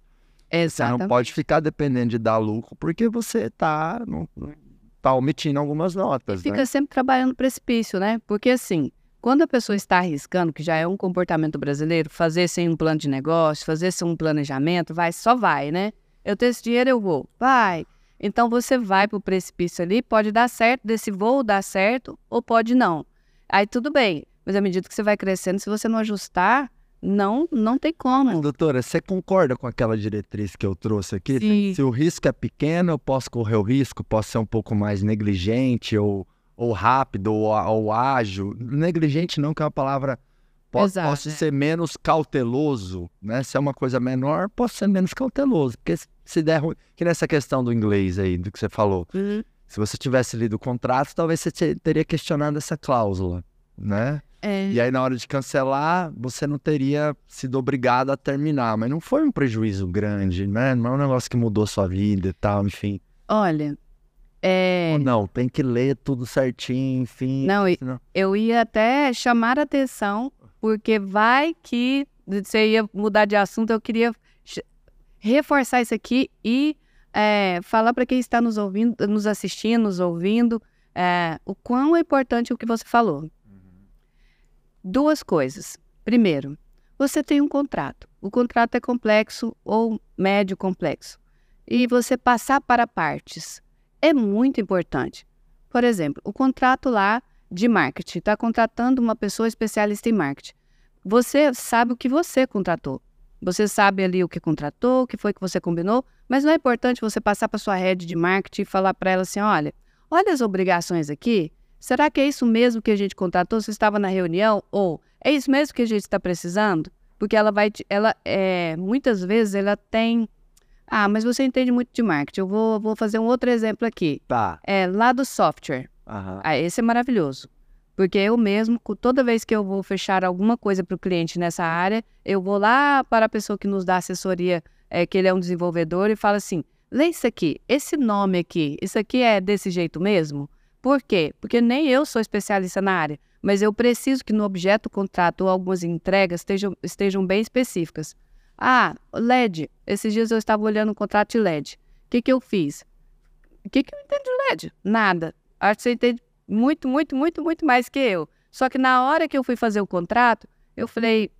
Você Exatamente. não pode ficar dependendo de dar lucro porque você tá, não- tá omitindo algumas notas, Fica né? sempre trabalhando no precipício, né? Porque assim, quando a pessoa está arriscando, que já é um comportamento brasileiro, fazer sem um plano de negócio, fazer sem um planejamento, vai, só vai, né? Eu tenho esse dinheiro, eu vou. Vai. Então você vai pro precipício ali, pode dar certo, desse voo dar certo, ou pode não. Aí tudo bem. Mas à medida que você vai crescendo, se você não ajustar, não, não tem como. Doutora, você concorda com aquela diretriz que eu trouxe aqui? Sim. Se o risco é pequeno, eu posso correr o risco, posso ser um pouco mais negligente ou, ou rápido ou, ou ágil. Negligente não, que é uma palavra. Po- Exato, posso é. ser menos cauteloso, né? Se é uma coisa menor, posso ser menos cauteloso. Porque se- der ruim. Que nessa questão do inglês aí, do que você falou. Uhum. Se você tivesse lido o contrato, talvez você te- teria questionado essa cláusula, né? É, E aí, na hora de cancelar, você não teria sido obrigado a terminar. Mas não foi um prejuízo grande, né? Não é um negócio que mudou sua vida e tal, enfim. olha, é, Ou não, tem que ler tudo certinho, enfim. Não, senão- eu ia até chamar a atenção, porque vai que você ia mudar de assunto, eu queria reforçar isso aqui e é, falar para quem está nos ouvindo, nos assistindo, nos ouvindo, é, o quão é importante o que você falou. Duas coisas. Primeiro, você tem um contrato. O contrato é complexo ou médio complexo. E você passar para partes é muito importante. Por exemplo, o contrato lá de marketing está contratando uma pessoa especialista em marketing. Você sabe o que você contratou. Você sabe ali o que contratou, o que foi que você combinou, mas não é importante você passar para sua rede de marketing e falar para ela assim: olha, olha as obrigações aqui. Será que é isso mesmo que a gente contratou? Você estava na reunião? Ou é isso mesmo que a gente está precisando? Porque ela vai, te- ela é, muitas vezes ela tem, ah, mas você entende muito de marketing. Eu vou, vou fazer um outro exemplo aqui. Tá. É lá do software. Aham. Ah, esse é maravilhoso. Porque eu mesmo, toda vez que eu vou fechar alguma coisa para o cliente nessa área, eu vou lá para a pessoa que nos dá assessoria, é, que ele é um desenvolvedor, e falo assim: lê isso aqui, esse nome aqui, isso aqui é desse jeito mesmo? Por quê? Porque nem eu sou especialista na área, mas eu preciso que no objeto contrato ou algumas entregas estejam, estejam bem específicas. Ah, LED. Esses dias eu estava olhando o contrato de LED. O que, que eu fiz? O que, que eu entendo de LED? Nada. Acho que você entende muito, muito, muito, muito mais que eu. Só que na hora que eu fui fazer o contrato, eu falei: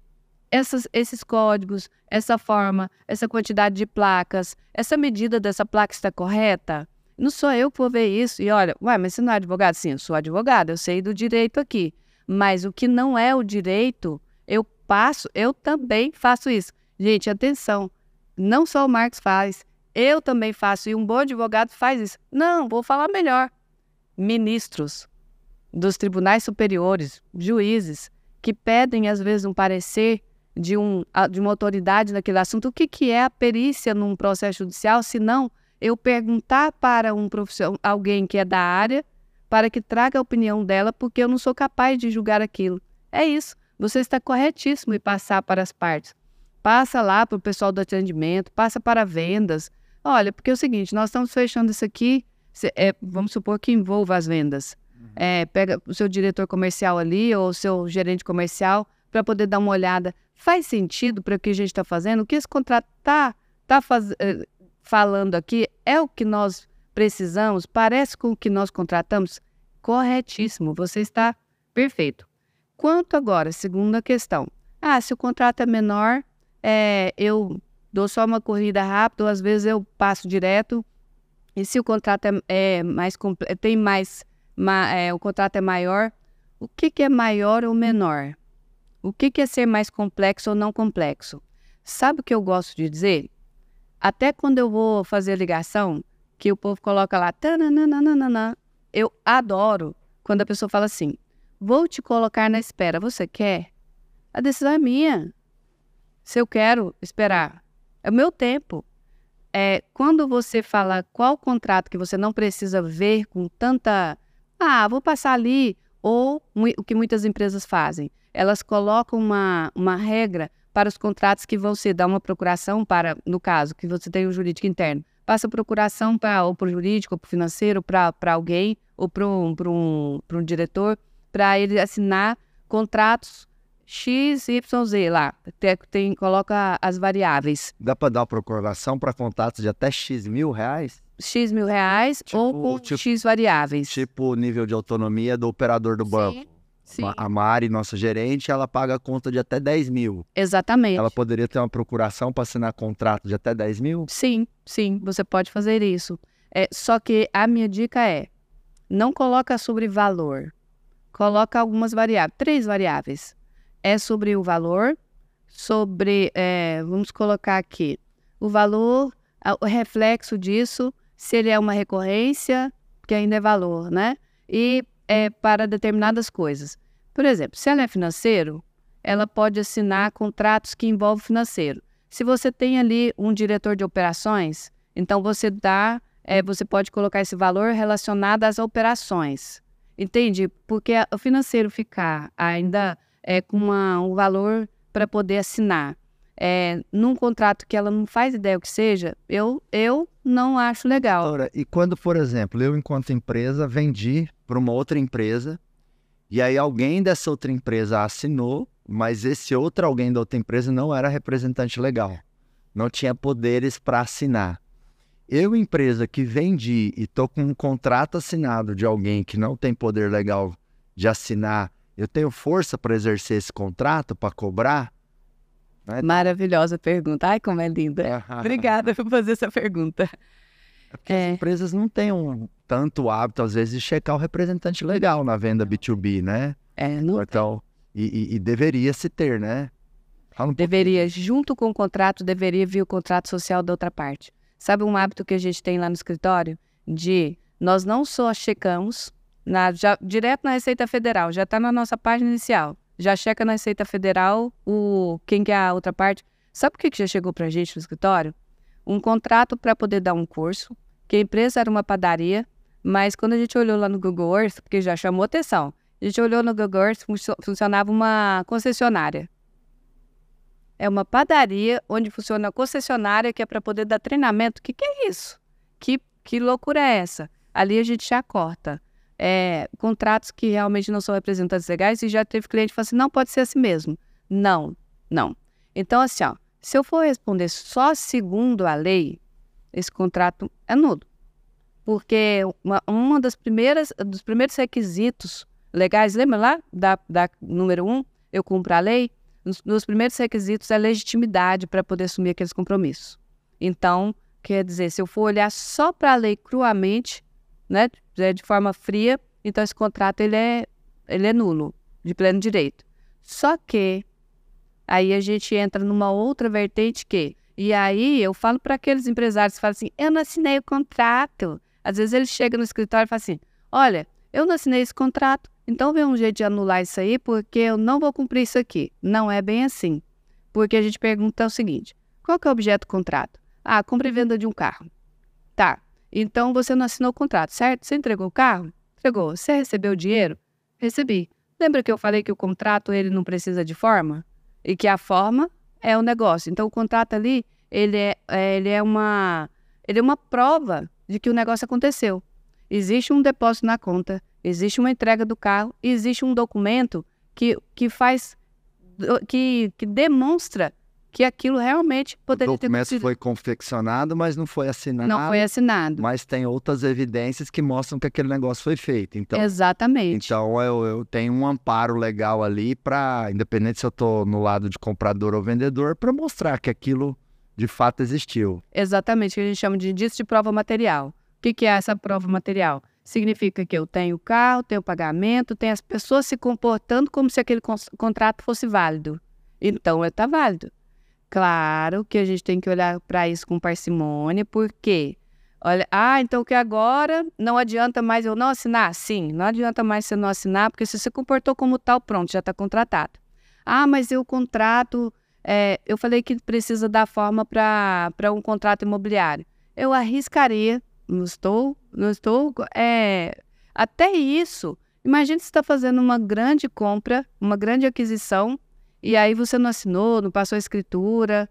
essas, esses códigos, essa forma, essa quantidade de placas, essa medida dessa placa está correta? Não sou eu que vou ver isso. E olha, ué, mas você não é advogado? Sim, eu sou advogado, eu sei do direito aqui. Mas o que não é o direito, eu passo, eu também faço isso. Gente, atenção, não só o Marcos faz, eu também faço, e um bom advogado faz isso. Não, vou falar melhor. Ministros dos tribunais superiores, juízes, que pedem, às vezes, um parecer de, um, de uma autoridade naquele assunto. O que, que é a perícia num processo judicial, se não eu perguntar para um profissional, alguém que é da área, para que traga a opinião dela, porque eu não sou capaz de julgar aquilo. É isso. Você está corretíssimo em passar para as partes. Passa lá para o pessoal do atendimento, passa para vendas. Olha, porque é o seguinte, nós estamos fechando isso aqui, se- é, vamos supor que envolva as vendas. é, pega o seu diretor comercial ali ou o seu gerente comercial para poder dar uma olhada. Faz sentido para o que a gente está fazendo? O que esse contrato está tá, tá eh, falando aqui é o que nós precisamos? Parece com o que nós contratamos? Corretíssimo, você está perfeito. Quanto agora, segunda questão. Ah, se o contrato é menor, é, eu dou só uma corrida rápida, ou às vezes eu passo direto. E se o contrato é, é mais tem mais, ma, é, o contrato é maior, o que, que é maior ou menor? O que, que é ser mais complexo ou não complexo? Sabe o que eu gosto de dizer? Até quando eu vou fazer ligação, que o povo coloca lá, eu adoro quando a pessoa fala assim: vou te colocar na espera, você quer? A decisão é minha. Se eu quero esperar, é o meu tempo. É, quando você fala qual contrato que você não precisa ver com tanta. Ah, vou passar ali. Ou o que muitas empresas fazem, elas colocam uma, uma regra para os contratos que vão ser dar uma procuração para, no caso, que você tem um jurídico interno, passa procuração para ou para o jurídico, ou para o financeiro, para alguém, ou para um, um, um diretor, para ele assinar contratos X, Y, Z lá. Tem, tem, coloca as variáveis. Dá para dar procuração para contratos de até X mil reais? X mil reais tipo, ou com tipo, X variáveis. Tipo o nível de autonomia do operador do banco. Sim. Sim. A Mari, nossa gerente, ela paga conta de até 10 mil. Exatamente. Ela poderia ter uma procuração para assinar contrato de até 10 mil? Sim, sim, você pode fazer isso. É, só que a minha dica é, não coloca sobre valor. Coloca algumas variáveis, três variáveis. É sobre o valor, sobre, é, vamos colocar aqui, o valor, o reflexo disso, se ele é uma recorrência, que ainda é valor, né? E é para determinadas coisas. Por exemplo, se ela é financeiro, ela pode assinar contratos que envolvem financeiro. Se você tem ali um diretor de operações, então você dá, é, você pode colocar esse valor relacionado às operações. Entende? Porque o financeiro ficar ainda é, com uma, um valor para poder assinar é, num contrato que ela não faz ideia o que seja, eu, eu não acho legal. Doutora, e quando, por exemplo, eu, enquanto empresa, vendi para uma outra empresa, e aí alguém dessa outra empresa assinou, mas esse outro alguém da outra empresa não era representante legal, não tinha poderes para assinar. Eu, empresa que vendi e tô com um contrato assinado de alguém que não tem poder legal de assinar, eu tenho força para exercer esse contrato, para cobrar? Né? Maravilhosa pergunta. Ai, como é linda. Obrigada por fazer essa pergunta. É porque é. as empresas não têm um tanto hábito, às vezes, de checar o representante legal na venda B2B, né? É, não então, e, e, e, deveria se ter, né? Um deveria, pouquinho. junto com o contrato, deveria vir o contrato social da outra parte. Sabe um hábito que a gente tem lá no escritório? De nós não só checamos na, já, direto na Receita Federal, já está na nossa página inicial já checa na Receita Federal o quem que é a outra parte. Sabe o que, que já chegou para a gente no escritório? Um contrato para poder dar um curso, que a empresa era uma padaria, mas quando a gente olhou lá no Google Earth, porque já chamou atenção, a gente olhou no Google Earth, funcionava uma concessionária. É uma padaria onde funciona a concessionária que é para poder dar treinamento. O que, que é isso? Que, que loucura é essa? Ali a gente já corta é, contratos que realmente não são representantes legais e já teve cliente que fala assim, não, pode ser assim mesmo. Não, não. Então, assim, ó, se eu for responder só segundo a lei, esse contrato é nulo. Porque uma, uma das primeiras, dos primeiros requisitos legais, lembra lá da, da número um, eu cumpro a lei? Nos, nos primeiros requisitos é legitimidade para poder assumir aqueles compromissos. Então, quer dizer, se eu for olhar só para a lei cruamente, né, de forma fria, então esse contrato ele é, ele é nulo, de pleno direito. Só que aí a gente entra numa outra vertente que, e aí eu falo para aqueles empresários que falam assim, eu não assinei o contrato. Às vezes eles chegam no escritório e falam assim, olha, eu não assinei esse contrato, então vê um jeito de anular isso aí, porque eu não vou cumprir isso aqui. Não é bem assim. Porque a gente pergunta o seguinte, qual que é o objeto do contrato? Ah, compra e venda de um carro. Tá, então você não assinou o contrato, certo? Você entregou o carro? Entregou. Você recebeu o dinheiro? Recebi. Lembra que eu falei que o contrato ele não precisa de forma? E que a forma é o negócio. Então o contrato ali, ele é, é, ele é uma ele é uma prova de que o negócio aconteceu. Existe um depósito na conta, existe uma entrega do carro, existe um documento que, que faz, que, que demonstra que aquilo realmente poderia o documento ter foi confeccionado, mas não foi assinado. Não foi assinado. Mas tem outras evidências que mostram que aquele negócio foi feito. Então, Exatamente. Então eu, eu tenho um amparo legal ali para, independente se eu estou no lado de comprador ou vendedor, para mostrar que aquilo de fato existiu. Exatamente, que a gente chama de indício de prova material. O que, que é essa prova material? Significa que eu tenho o carro, tenho o pagamento, tenho as pessoas se comportando como se aquele contrato fosse válido. Então, está válido. Claro que a gente tem que olhar para isso com parcimônia, porque olha, ah, então que agora não adianta mais eu não assinar? Sim, não adianta mais você não assinar, porque se você comportou como tal, pronto, já está contratado. Ah, mas eu contrato, é, eu falei que precisa dar forma para um contrato imobiliário. Eu arriscaria, não estou, não estou, é, até isso. Imagina se está fazendo uma grande compra, uma grande aquisição, e aí você não assinou, não passou a escritura.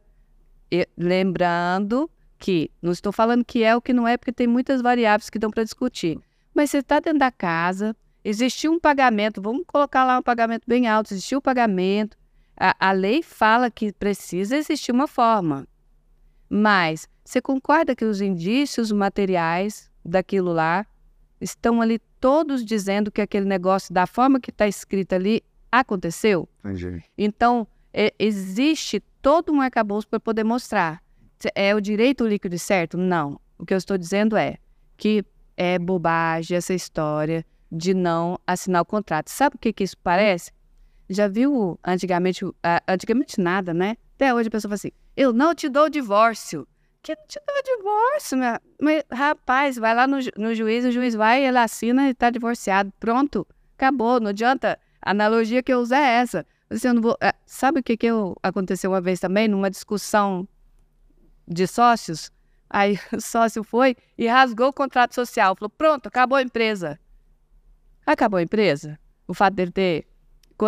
E, lembrando que, não estou falando que é o que não é, porque tem muitas variáveis que dão para discutir. Mas você está dentro da casa, existiu um pagamento, vamos colocar lá um pagamento bem alto, existiu o um pagamento. A, a lei fala que precisa existir uma forma. Mas você concorda que os indícios materiais daquilo lá estão ali todos dizendo que aquele negócio, da forma que está escrito ali, Aconteceu? Entendi. Então, é, existe todo um arcabouço para poder mostrar. É o direito líquido certo? Não. O que eu estou dizendo é que é bobagem essa história de não assinar o contrato. Sabe o que, que isso parece? Já viu antigamente, antigamente nada, né? Até hoje a pessoa fala assim, eu não te dou divórcio. Que não te dou divórcio, minha... Mas, rapaz, vai lá no, no juiz, o juiz vai, ele assina e está divorciado. Pronto, acabou. Não adianta a analogia que eu uso é essa. Assim, eu não vou, é, sabe o que, que eu, aconteceu uma vez também, numa discussão de sócios? Aí o sócio foi e rasgou o contrato social. Falou: pronto, acabou a empresa. Acabou a empresa? O fato dele ter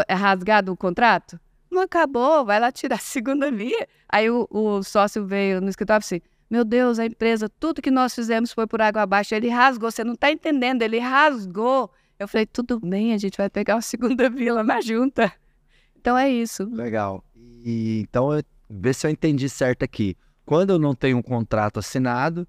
é, rasgado o contrato? Não acabou, vai lá tirar a segunda via. Aí o, o sócio veio no escritório e assim: meu Deus, a empresa, tudo que nós fizemos foi por água abaixo. Ele rasgou, você não está entendendo, ele rasgou. Eu falei, tudo bem, a gente vai pegar uma segunda vila na junta. Então é isso. Legal. E, então, vê se eu entendi certo aqui. Quando eu não tenho um contrato assinado,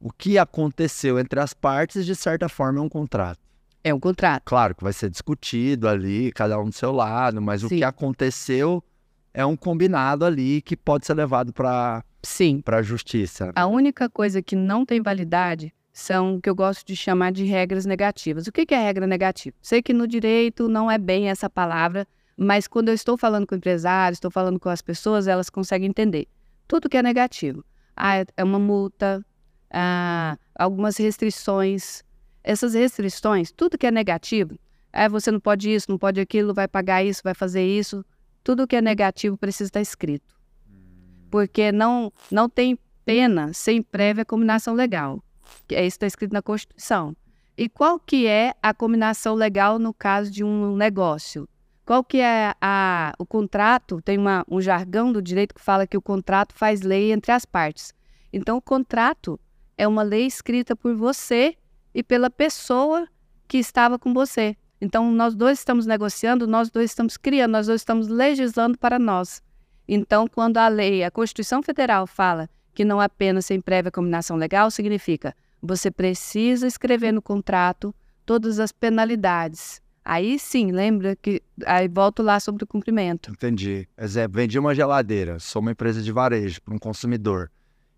o que aconteceu entre as partes, de certa forma, é um contrato. É um contrato. Claro que vai ser discutido ali, cada um do seu lado, mas Sim. o que aconteceu é um combinado ali que pode ser levado para Sim. Para a justiça. A única coisa que não tem validade são o que eu gosto de chamar de regras negativas. O que é regra negativa? Sei que no direito não é bem essa palavra, mas quando eu estou falando com empresários, estou falando com as pessoas, elas conseguem entender. Tudo que é negativo. Ah, é uma multa, ah, algumas restrições. Essas restrições, tudo que é negativo, é você não pode isso, não pode aquilo, vai pagar isso, vai fazer isso. Tudo que é negativo precisa estar escrito. Porque não, não tem pena sem prévia combinação legal é isso está escrito na Constituição. E qual que é a combinação legal no caso de um negócio? Qual que é a, o contrato? Tem uma, um jargão do direito que fala que o contrato faz lei entre as partes. Então, o contrato é uma lei escrita por você e pela pessoa que estava com você. Então, nós dois estamos negociando, nós dois estamos criando, nós dois estamos legislando para nós. Então, quando a lei, a Constituição Federal fala que não apenas sem prévia combinação legal, significa você precisa escrever no contrato todas as penalidades. Aí sim, lembra que. Aí volto lá sobre o cumprimento. Entendi. Exemplo, vendi uma geladeira, sou uma empresa de varejo para um consumidor.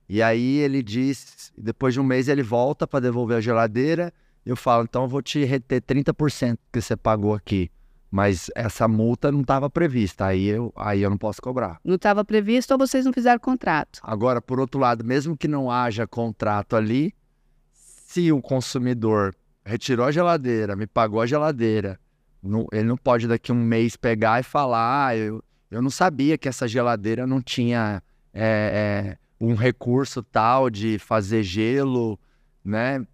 E aí ele diz, depois de um mês ele volta para devolver a geladeira. Eu falo, então eu vou te reter 30% que você pagou aqui. Mas essa multa não estava prevista, aí eu, aí eu não posso cobrar. Não estava previsto ou vocês não fizeram contrato? Agora, por outro lado, mesmo que não haja contrato ali, se o consumidor retirou a geladeira, me pagou a geladeira, não, ele não pode daqui um mês pegar e falar, ah, eu, eu não sabia que essa geladeira não tinha é, é, um recurso tal de fazer gelo, né?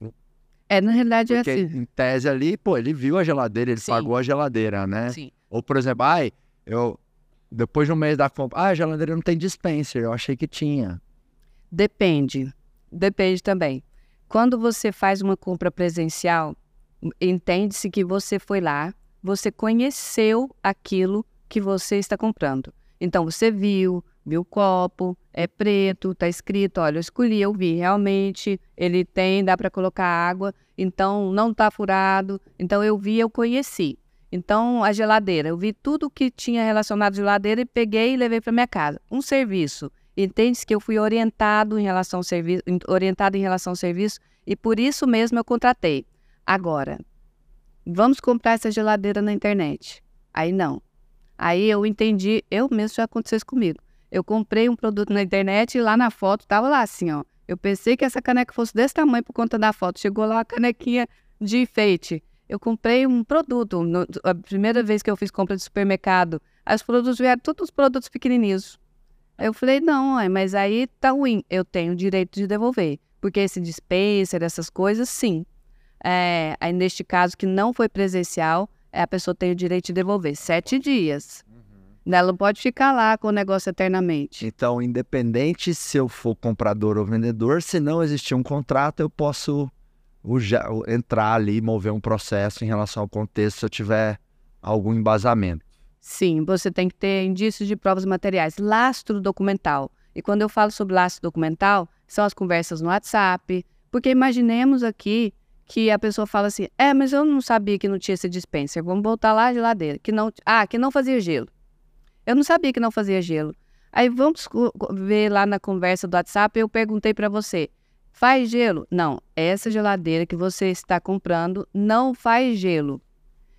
É, na realidade é Porque, é assim. Em tese ali, pô, ele viu a geladeira, ele Sim. pagou a geladeira, né? Sim. Ou, por exemplo, ai, eu. Depois de um mês da compra, ah, a geladeira não tem dispenser, eu achei que tinha. Depende. Depende também. Quando você faz uma compra presencial, entende-se que você foi lá, você conheceu aquilo que você está comprando. Então você viu, viu o copo, é preto, tá escrito, olha, eu escolhi, eu vi, realmente, ele tem, dá para colocar água, então não tá furado, então eu vi, eu conheci. Então a geladeira, eu vi tudo que tinha relacionado à geladeira e peguei e levei para minha casa. Um serviço, entende que eu fui orientado em relação ao serviço, orientado em relação ao serviço e por isso mesmo eu contratei. Agora, vamos comprar essa geladeira na internet. Aí não. Aí eu entendi, eu mesmo já aconteceu comigo. Eu comprei um produto na internet e lá na foto tava lá assim, ó. Eu pensei que essa caneca fosse desse tamanho por conta da foto. Chegou lá a canequinha de enfeite. Eu comprei um produto. No, a primeira vez que eu fiz compra de supermercado, os produtos vieram todos os produtos pequenininhos. Eu falei, não, mas aí tá ruim. Eu tenho o direito de devolver. Porque esse dispenser, essas coisas, sim. É, aí neste caso que não foi presencial, é, a pessoa tem o direito de devolver. Sete dias. Ela não pode ficar lá com o negócio eternamente. Então, independente se eu for comprador ou vendedor, se não existir um contrato, eu posso entrar ali e mover um processo em relação ao contexto se eu tiver algum embasamento. Sim, você tem que ter indícios de provas materiais, lastro documental. E quando eu falo sobre lastro documental, são as conversas no WhatsApp, porque imaginemos aqui que a pessoa fala assim: "É, mas eu não sabia que não tinha esse dispenser. Vamos voltar lá à geladeira, que não, ah, que não fazia gelo. Eu não sabia que não fazia gelo. Aí vamos ver lá na conversa do WhatsApp, eu perguntei para você: "Faz gelo?" Não, essa geladeira que você está comprando não faz gelo.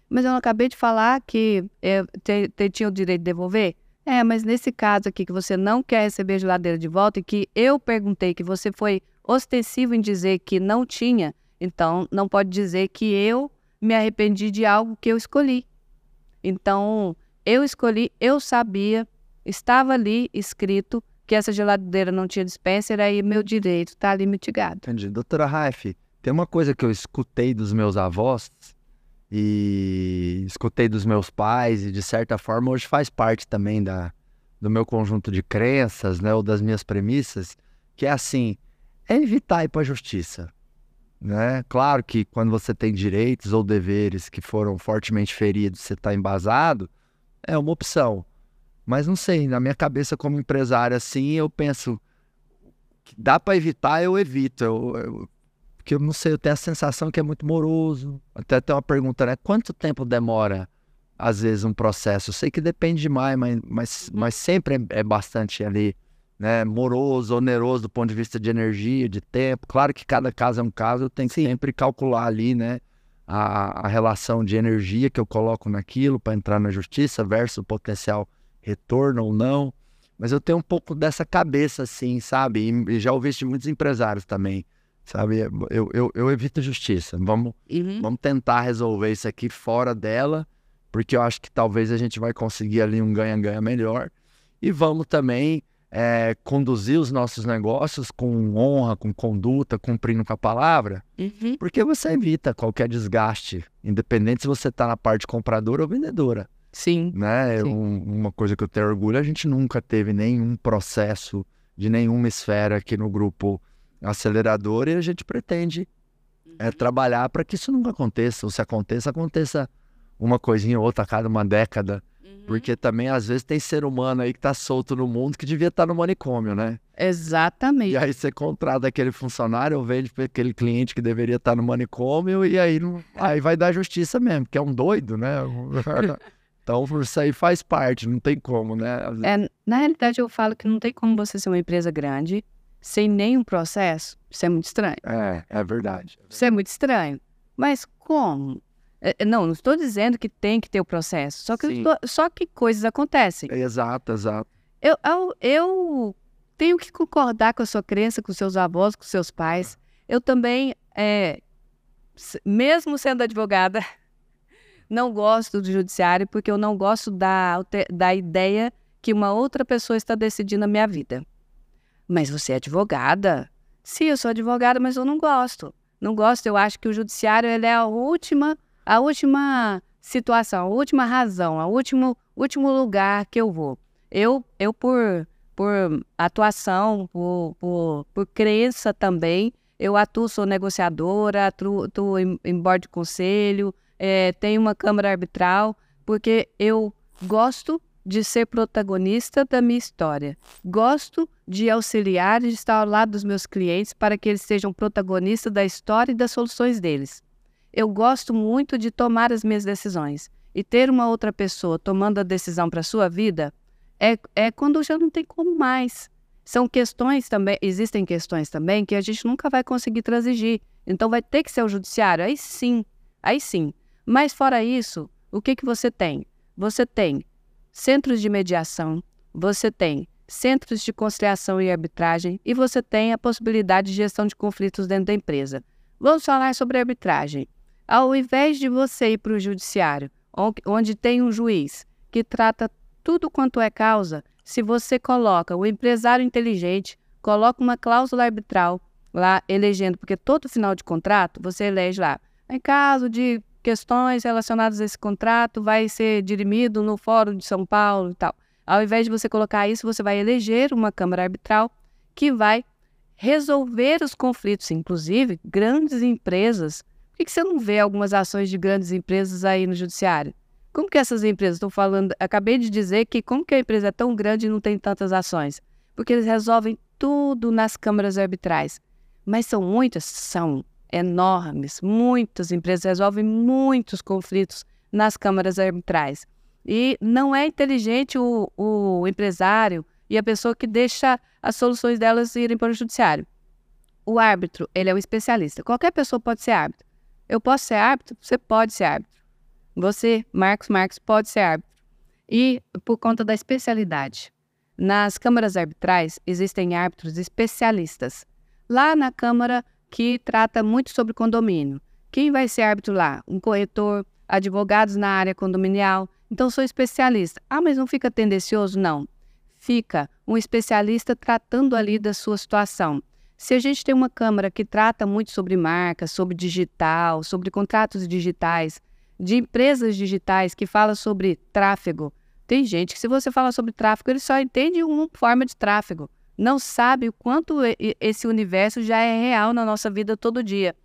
Mas eu acabei de falar que eu te, te, tinha o direito de devolver? É, mas nesse caso aqui que você não quer receber a geladeira de volta e que eu perguntei que você foi ostensivo em dizer que não tinha, então não pode dizer que eu me arrependi de algo que eu escolhi. Então, eu escolhi, eu sabia, estava ali escrito que essa geladeira não tinha dispenser, aí meu direito está ali mitigado. Entendi. Doutora Raif, tem uma coisa que eu escutei dos meus avós e escutei dos meus pais e de certa forma hoje faz parte também da, do meu conjunto de crenças, né, ou das minhas premissas, que é assim, é evitar ir para a justiça, né? Claro que quando você tem direitos ou deveres que foram fortemente feridos, você está embasado, é uma opção. Mas não sei, na minha cabeça como empresário assim, eu penso que dá para evitar, eu evito. Eu, eu, porque eu não sei, eu tenho a sensação que é muito moroso. Até tem uma pergunta, né? Quanto tempo demora, às vezes, um processo? Eu sei que depende demais, mas, mas, mas sempre é, é bastante ali, né? Moroso, oneroso do ponto de vista de energia, de tempo. Claro que cada caso é um caso, eu tenho que Sim. sempre calcular ali, né? A, a relação de energia que eu coloco naquilo para entrar na justiça versus o potencial retorno ou não. Mas eu tenho um pouco dessa cabeça, assim, sabe? E, já ouvi isso de muitos empresários também sabe? Eu, eu, eu evito justiça. Vamos, uhum. vamos tentar resolver isso aqui fora dela, porque eu acho que talvez a gente vai conseguir ali um ganha-ganha melhor. E vamos também é, conduzir os nossos negócios com honra, com conduta, cumprindo com a palavra, uhum. porque você evita qualquer desgaste, independente se você está na parte compradora ou vendedora. Sim. Né? Sim. Um, uma coisa que eu tenho orgulho, a gente nunca teve nenhum processo de nenhuma esfera aqui no grupo acelerador e a gente pretende é, uhum. trabalhar para que isso nunca aconteça. Ou se aconteça, aconteça uma coisinha ou outra a cada uma década. Uhum. Porque também, às vezes, tem ser humano aí que está solto no mundo que devia estar tá no manicômio, né? Exatamente. E aí você contrata aquele funcionário ou vende para aquele cliente que deveria estar tá no manicômio e aí, não... aí vai dar justiça mesmo, que é um doido, né? Então, isso aí faz parte, não tem como, né? É, na realidade, eu falo que não tem como você ser uma empresa grande sem nenhum processo, isso é muito estranho. É, é verdade. Isso é muito estranho. Mas como? É, é, não, não estou dizendo que tem que ter o processo, só que, estou, só que coisas acontecem. Exato, exato. Eu, eu, eu, tenho que concordar com a sua crença, com seus avós, com seus pais. Eu também, é, mesmo sendo advogada, não gosto do judiciário porque eu não gosto da, da ideia que uma outra pessoa está decidindo a minha vida. Mas você é advogada? Sim, eu sou advogada, mas eu não gosto. Não gosto, eu acho que o judiciário ele é a última, a última situação, a última razão, o último, último lugar que eu vou. Eu, eu por, por atuação, por, por, por crença também, Eu atuo, sou negociadora, atuo, atuo em, em board de conselho, é, tenho uma câmara arbitral, porque eu gosto de ser protagonista da minha história. Gosto de auxiliar e de estar ao lado dos meus clientes para que eles sejam protagonistas da história e das soluções deles. Eu gosto muito de tomar as minhas decisões. E ter uma outra pessoa tomando a decisão para a sua vida é, é quando já não tem como mais. São questões também, existem questões também que a gente nunca vai conseguir transigir. Então vai ter que ser o judiciário. Aí sim, aí sim. Mas fora isso, o que, que você tem? Você tem centros de mediação, você tem centros de conciliação e arbitragem e você tem a possibilidade de gestão de conflitos dentro da empresa. Vamos falar sobre arbitragem. Ao invés de você ir para o judiciário, onde tem um juiz que trata tudo quanto é causa, se você coloca o empresário inteligente, coloca uma cláusula arbitral lá elegendo, porque todo final de contrato você elege lá, em caso de questões relacionadas a esse contrato, vai ser dirimido no Fórum de São Paulo e tal. Ao invés de você colocar isso, você vai eleger uma Câmara Arbitral que vai resolver os conflitos, inclusive grandes empresas. Por que você não vê algumas ações de grandes empresas aí no Judiciário? Como que essas empresas estão falando? Acabei de dizer que como que a empresa é tão grande e não tem tantas ações? Porque eles resolvem tudo nas câmaras arbitrais. Mas são muitas? São enormes. Muitas empresas resolvem muitos conflitos nas câmaras arbitrais. E não é inteligente o, o empresário e a pessoa que deixa as soluções delas irem para o judiciário. O árbitro, ele é um especialista. Qualquer pessoa pode ser árbitro. Eu posso ser árbitro? Você pode ser árbitro. Você, Marcos Marques, pode ser árbitro. E por conta da especialidade. Nas câmaras arbitrais existem árbitros especialistas. Lá na Câmara que trata muito sobre condomínio. Quem vai ser árbitro lá? Um corretor, advogados na área condominial. Então, sou especialista. Ah, mas não fica tendencioso? Não. Fica um especialista tratando ali da sua situação. Se a gente tem uma Câmara que trata muito sobre marcas, sobre digital, sobre contratos digitais, de empresas digitais, que fala sobre tráfego, tem gente que, se você fala sobre tráfego, ele só entende uma forma de tráfego não sabe o quanto esse universo já é real na nossa vida todo dia.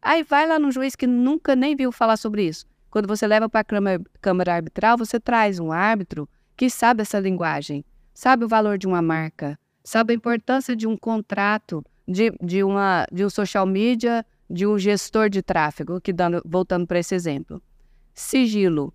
Aí vai lá no juiz que nunca nem viu falar sobre isso. Quando você leva para a Câmara Arbitral, você traz um árbitro que sabe essa linguagem, sabe o valor de uma marca, sabe a importância de um contrato, de, de, uma, de um social media, de um gestor de tráfego, que dando, voltando para esse exemplo. Sigilo.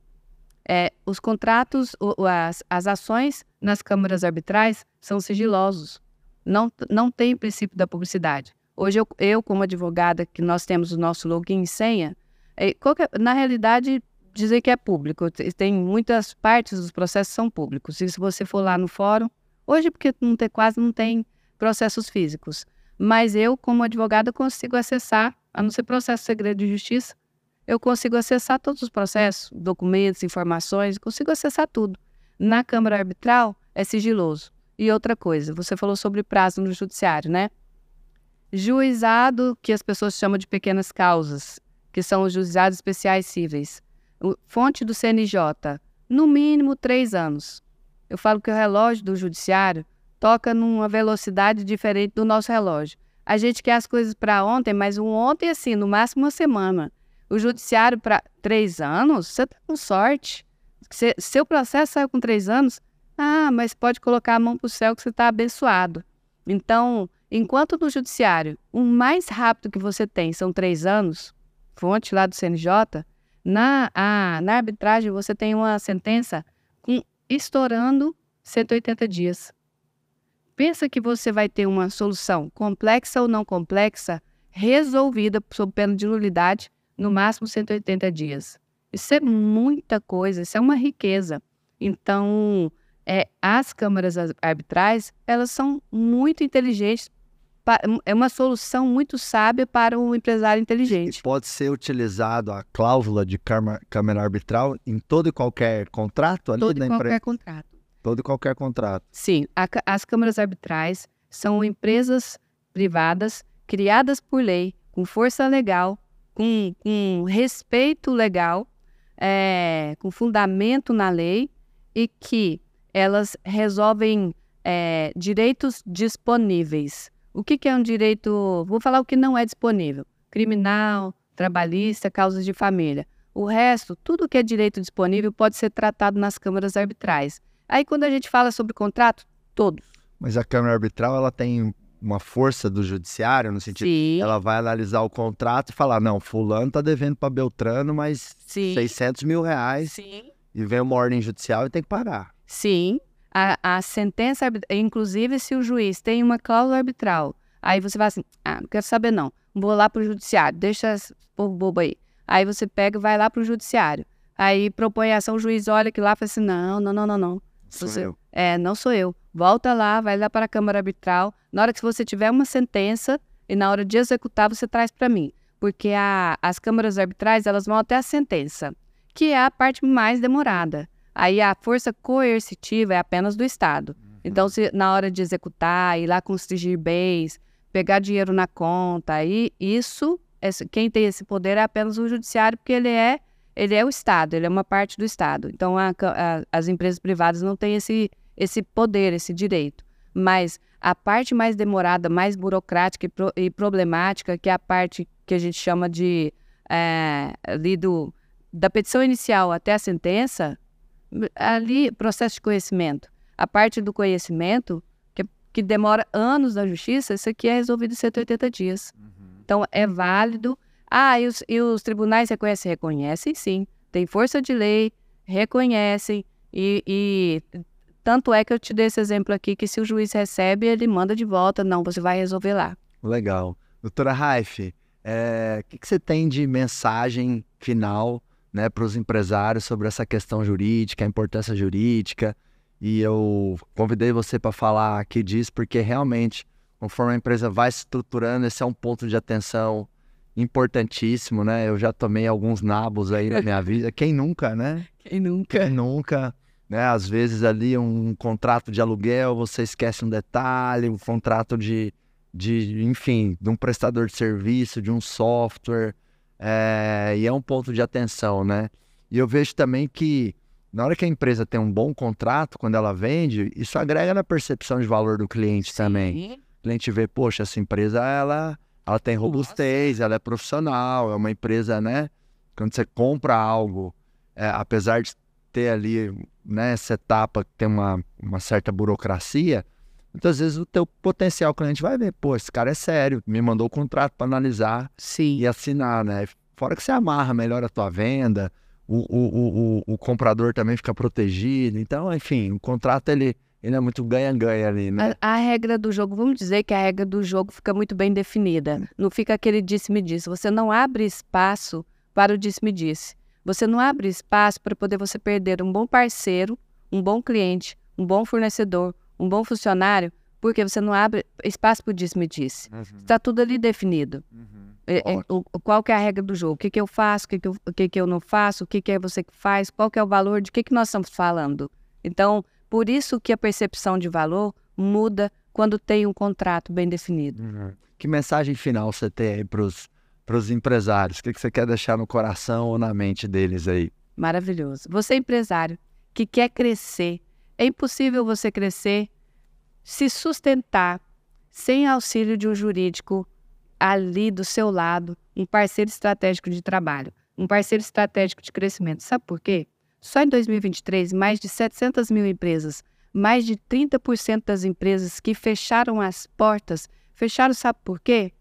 É, os contratos, as, as ações nas câmaras arbitrais são sigilosos não, não tem princípio da publicidade. Hoje, eu, eu, como advogada, que nós temos o nosso login e senha, é, qualquer, na realidade, dizer que é público. Tem muitas partes dos processos são públicos. E se você for lá no fórum, hoje, porque não tem, quase não tem processos físicos, mas eu, como advogada, consigo acessar, a não ser processo segredo de justiça, eu consigo acessar todos os processos, documentos, informações, consigo acessar tudo. Na Câmara Arbitral, é sigiloso. E outra coisa, você falou sobre prazo no judiciário, né? Juizado, que as pessoas chamam de pequenas causas, que são os juizados especiais cíveis. Fonte do CNJ, no mínimo três anos. Eu falo que o relógio do judiciário toca numa velocidade diferente do nosso relógio. A gente quer as coisas para ontem, mas um ontem, assim, no máximo uma semana. O judiciário para três anos, você está com sorte. Se, seu processo saiu com três anos, ah, mas pode colocar a mão para o céu que você está abençoado. Então, enquanto no judiciário, o mais rápido que você tem são três anos, fonte lá do CNJ, na, a, na arbitragem você tem uma sentença com, estourando 180 dias. Pensa que você vai ter uma solução complexa ou não complexa resolvida sob pena de nulidade no máximo 180 dias. Isso é muita coisa, isso é uma riqueza. Então, é, as câmaras arbitrais, elas são muito inteligentes, é uma solução muito sábia para um empresário inteligente. E pode ser utilizado a cláusula de câmara arbitral em todo e qualquer contrato ali todo da empresa? Todo e qualquer contrato. Todo e qualquer contrato. Sim, a, as câmaras arbitrais são empresas privadas criadas por lei, com força legal, com, com respeito legal, é, com fundamento na lei e que elas resolvem é, direitos disponíveis. O que, que é um direito? Vou falar o que não é disponível: criminal, trabalhista, causas de família. O resto, tudo que é direito disponível pode ser tratado nas câmaras arbitrais. Aí, quando a gente fala sobre contrato, todos. Mas a câmara arbitral ela tem uma força do judiciário no sentido Sim. ela vai analisar o contrato e falar não fulano tá devendo para Beltrano mas Sim. 600 mil reais Sim. e vem uma ordem judicial e tem que pagar Sim. A, a sentença, inclusive se o juiz tem uma cláusula arbitral, aí você vai assim, ah, não quero saber não, vou lá pro judiciário, deixa esse povo bobo aí. Aí você pega e vai lá pro judiciário. Aí propõe ação, o juiz olha que lá e fala assim, não, não, não, não, não. Sou Você- eu. É, não sou eu. Volta lá, vai lá para a Câmara Arbitral. Na hora que você tiver uma sentença e na hora de executar, você traz para mim. Porque a- as câmaras arbitrais, elas vão até a sentença, que é a parte mais demorada. Aí a força coercitiva é apenas do Estado. Então, se na hora de executar, ir lá constrigir bens, pegar dinheiro na conta, aí isso, quem tem esse poder é apenas o judiciário, porque ele é, ele é o Estado, ele é uma parte do Estado. Então, a a- as empresas privadas não têm esse, esse poder, esse direito. Mas a parte mais demorada, mais burocrática e, pro- e problemática, que é a parte que a gente chama de é, ali do, da petição inicial até a sentença, ali processo de conhecimento. A parte do conhecimento, que, que demora anos na justiça, isso aqui é resolvido em 180 dias. Então, é válido. Ah, e os, e os tribunais reconhecem? Reconhecem, sim. Tem força de lei, reconhecem. E, e tanto é que eu te dei esse exemplo aqui, que se o juiz recebe, ele manda de volta. Não, você vai resolver lá. legal doutora Raif é, o que, que você tem de mensagem final né para os empresários sobre essa questão jurídica a importância jurídica e eu convidei você para falar aqui disso porque realmente conforme a empresa vai se estruturando esse é um ponto de atenção importantíssimo né eu já tomei alguns nabos aí na minha vida quem nunca né Quem nunca? Quem nunca, né? Às vezes ali um contrato de aluguel, você esquece um detalhe, um contrato de, de enfim, de um prestador de serviço, de um software, é, e é um ponto de atenção, né? E eu vejo também que na hora que a empresa tem um bom contrato, quando ela vende, isso agrega na percepção de valor do cliente também. Sim. O cliente vê, poxa, essa empresa, ela, ela tem robustez, ela é profissional, é uma empresa, né? Quando você compra algo, é, apesar de ter ali, né, essa etapa que tem uma, uma certa burocracia, muitas vezes o teu potencial cliente vai ver, pô, esse cara é sério, me mandou o contrato para analisar Sim. e assinar, né? Fora que você amarra melhor a tua venda, o, o, o, o, o comprador também fica protegido. Então, enfim, o contrato ele, ele é muito ganha-ganha ali, né? A, a regra do jogo, vamos dizer que a regra do jogo fica muito bem definida. Não fica aquele disse-me-disse. Você não abre espaço para o disse-me-disse. Você não abre espaço para poder você perder um bom parceiro, um bom cliente, um bom fornecedor, um bom funcionário, porque você não abre espaço para o disse-me-disse. Está tudo ali definido. É- é, o- o- qual que é a regra do jogo? O que, que eu faço? O que, que, eu, o que, que eu não faço? O que, que é você que faz? Qual que é o valor? De que, que nós estamos falando? Então, por isso que a percepção de valor muda quando tem um contrato bem definido. Que mensagem final você tem aí para os empresários? O que, que você quer deixar no coração ou na mente deles aí? Maravilhoso. Você é empresário que quer crescer. É impossível você crescer, se sustentar sem auxílio de um jurídico ali do seu lado, um parceiro estratégico de trabalho, um parceiro estratégico de crescimento. Sabe por quê? Só em 2023, mais de 700 mil empresas, mais de 30% das empresas que fecharam as portas, fecharam sabe por quê?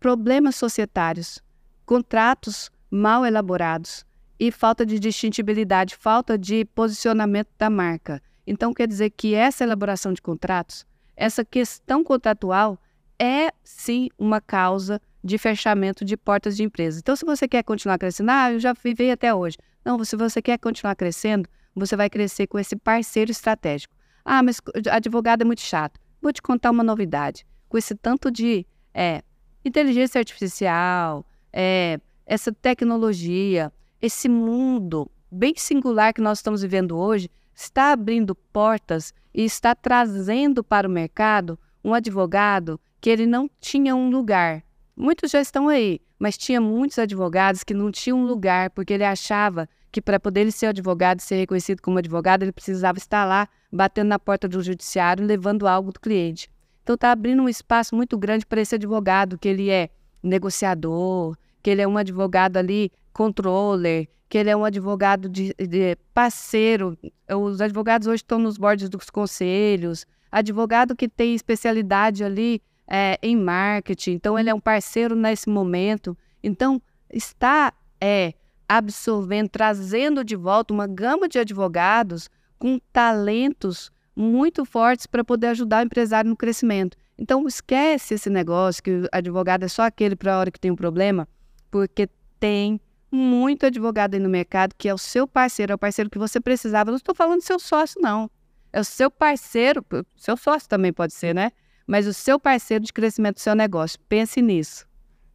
Problemas societários, contratos mal elaborados e falta de distintibilidade, falta de posicionamento da marca. Então, quer dizer que essa elaboração de contratos, essa questão contratual, é sim uma causa de fechamento de portas de empresas. Então, se você quer continuar crescendo, ah, eu já vivi até hoje. Não, se você quer continuar crescendo, você vai crescer com esse parceiro estratégico. Ah, mas advogado é muito chato. Vou te contar uma novidade. Com esse tanto de é, inteligência artificial, é, essa tecnologia, esse mundo bem singular que nós estamos vivendo hoje, está abrindo portas e está trazendo para o mercado um advogado que ele não tinha um lugar. Muitos já estão aí, mas tinha muitos advogados que não tinham um lugar porque ele achava que para poder ele ser advogado ser reconhecido como advogado, ele precisava estar lá batendo na porta do judiciário, levando algo do cliente. Então está abrindo um espaço muito grande para esse advogado, que ele é negociador, que ele é um advogado ali, controller, que ele é um advogado de, de parceiro. Os advogados hoje estão nos bordes dos conselhos, advogado que tem especialidade ali é, em marketing, então ele é um parceiro nesse momento. Então, está é, absorvendo, trazendo de volta uma gama de advogados com talentos muito fortes para poder ajudar o empresário no crescimento. Então, esquece esse negócio que o advogado é só aquele para a hora que tem um problema, porque tem muito advogado aí no mercado que é o seu parceiro, é o parceiro que você precisava. Não estou falando do seu sócio, não. É o seu parceiro, seu sócio também pode ser, né? Mas o seu parceiro de crescimento do seu negócio. Pense nisso.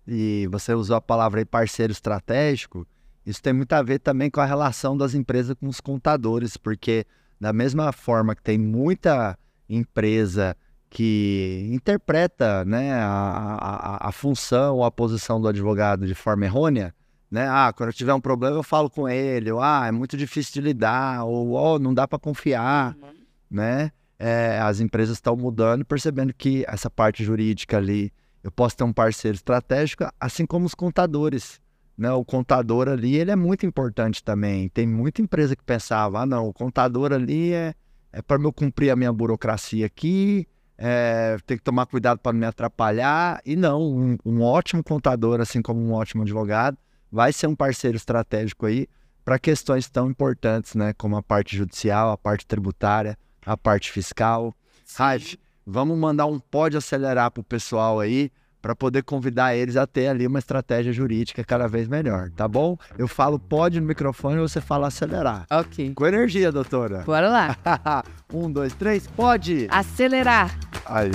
E você usou a palavra aí parceiro estratégico. Isso tem muito a ver também com a relação das empresas com os contadores, porque da mesma forma que tem muita empresa que interpreta né, a, a, a função ou a posição do advogado de forma errônea, né? Ah, quando eu tiver um problema eu falo com ele, ou ah, é muito difícil de lidar, ou oh, não dá para confiar, uhum. né? É, as empresas estão mudando, percebendo que essa parte jurídica ali, eu posso ter um parceiro estratégico, assim como os contadores, né? O contador ali, ele é muito importante também. Tem muita empresa que pensava, ah, não, o contador ali é, é para eu cumprir a minha burocracia aqui, é, tem que tomar cuidado para não me atrapalhar. E não, um, um ótimo contador, assim como um ótimo advogado, vai ser um parceiro estratégico aí para questões tão importantes, né, como a parte judicial, a parte tributária, a parte fiscal. Raif, vamos mandar um pode acelerar para o pessoal aí, para poder convidar eles a ter ali uma estratégia jurídica cada vez melhor, tá bom? Eu falo pode no microfone e você fala acelerar. Ok. Com energia, doutora. Bora lá. um, dois, três, pode! Acelerar. Aê!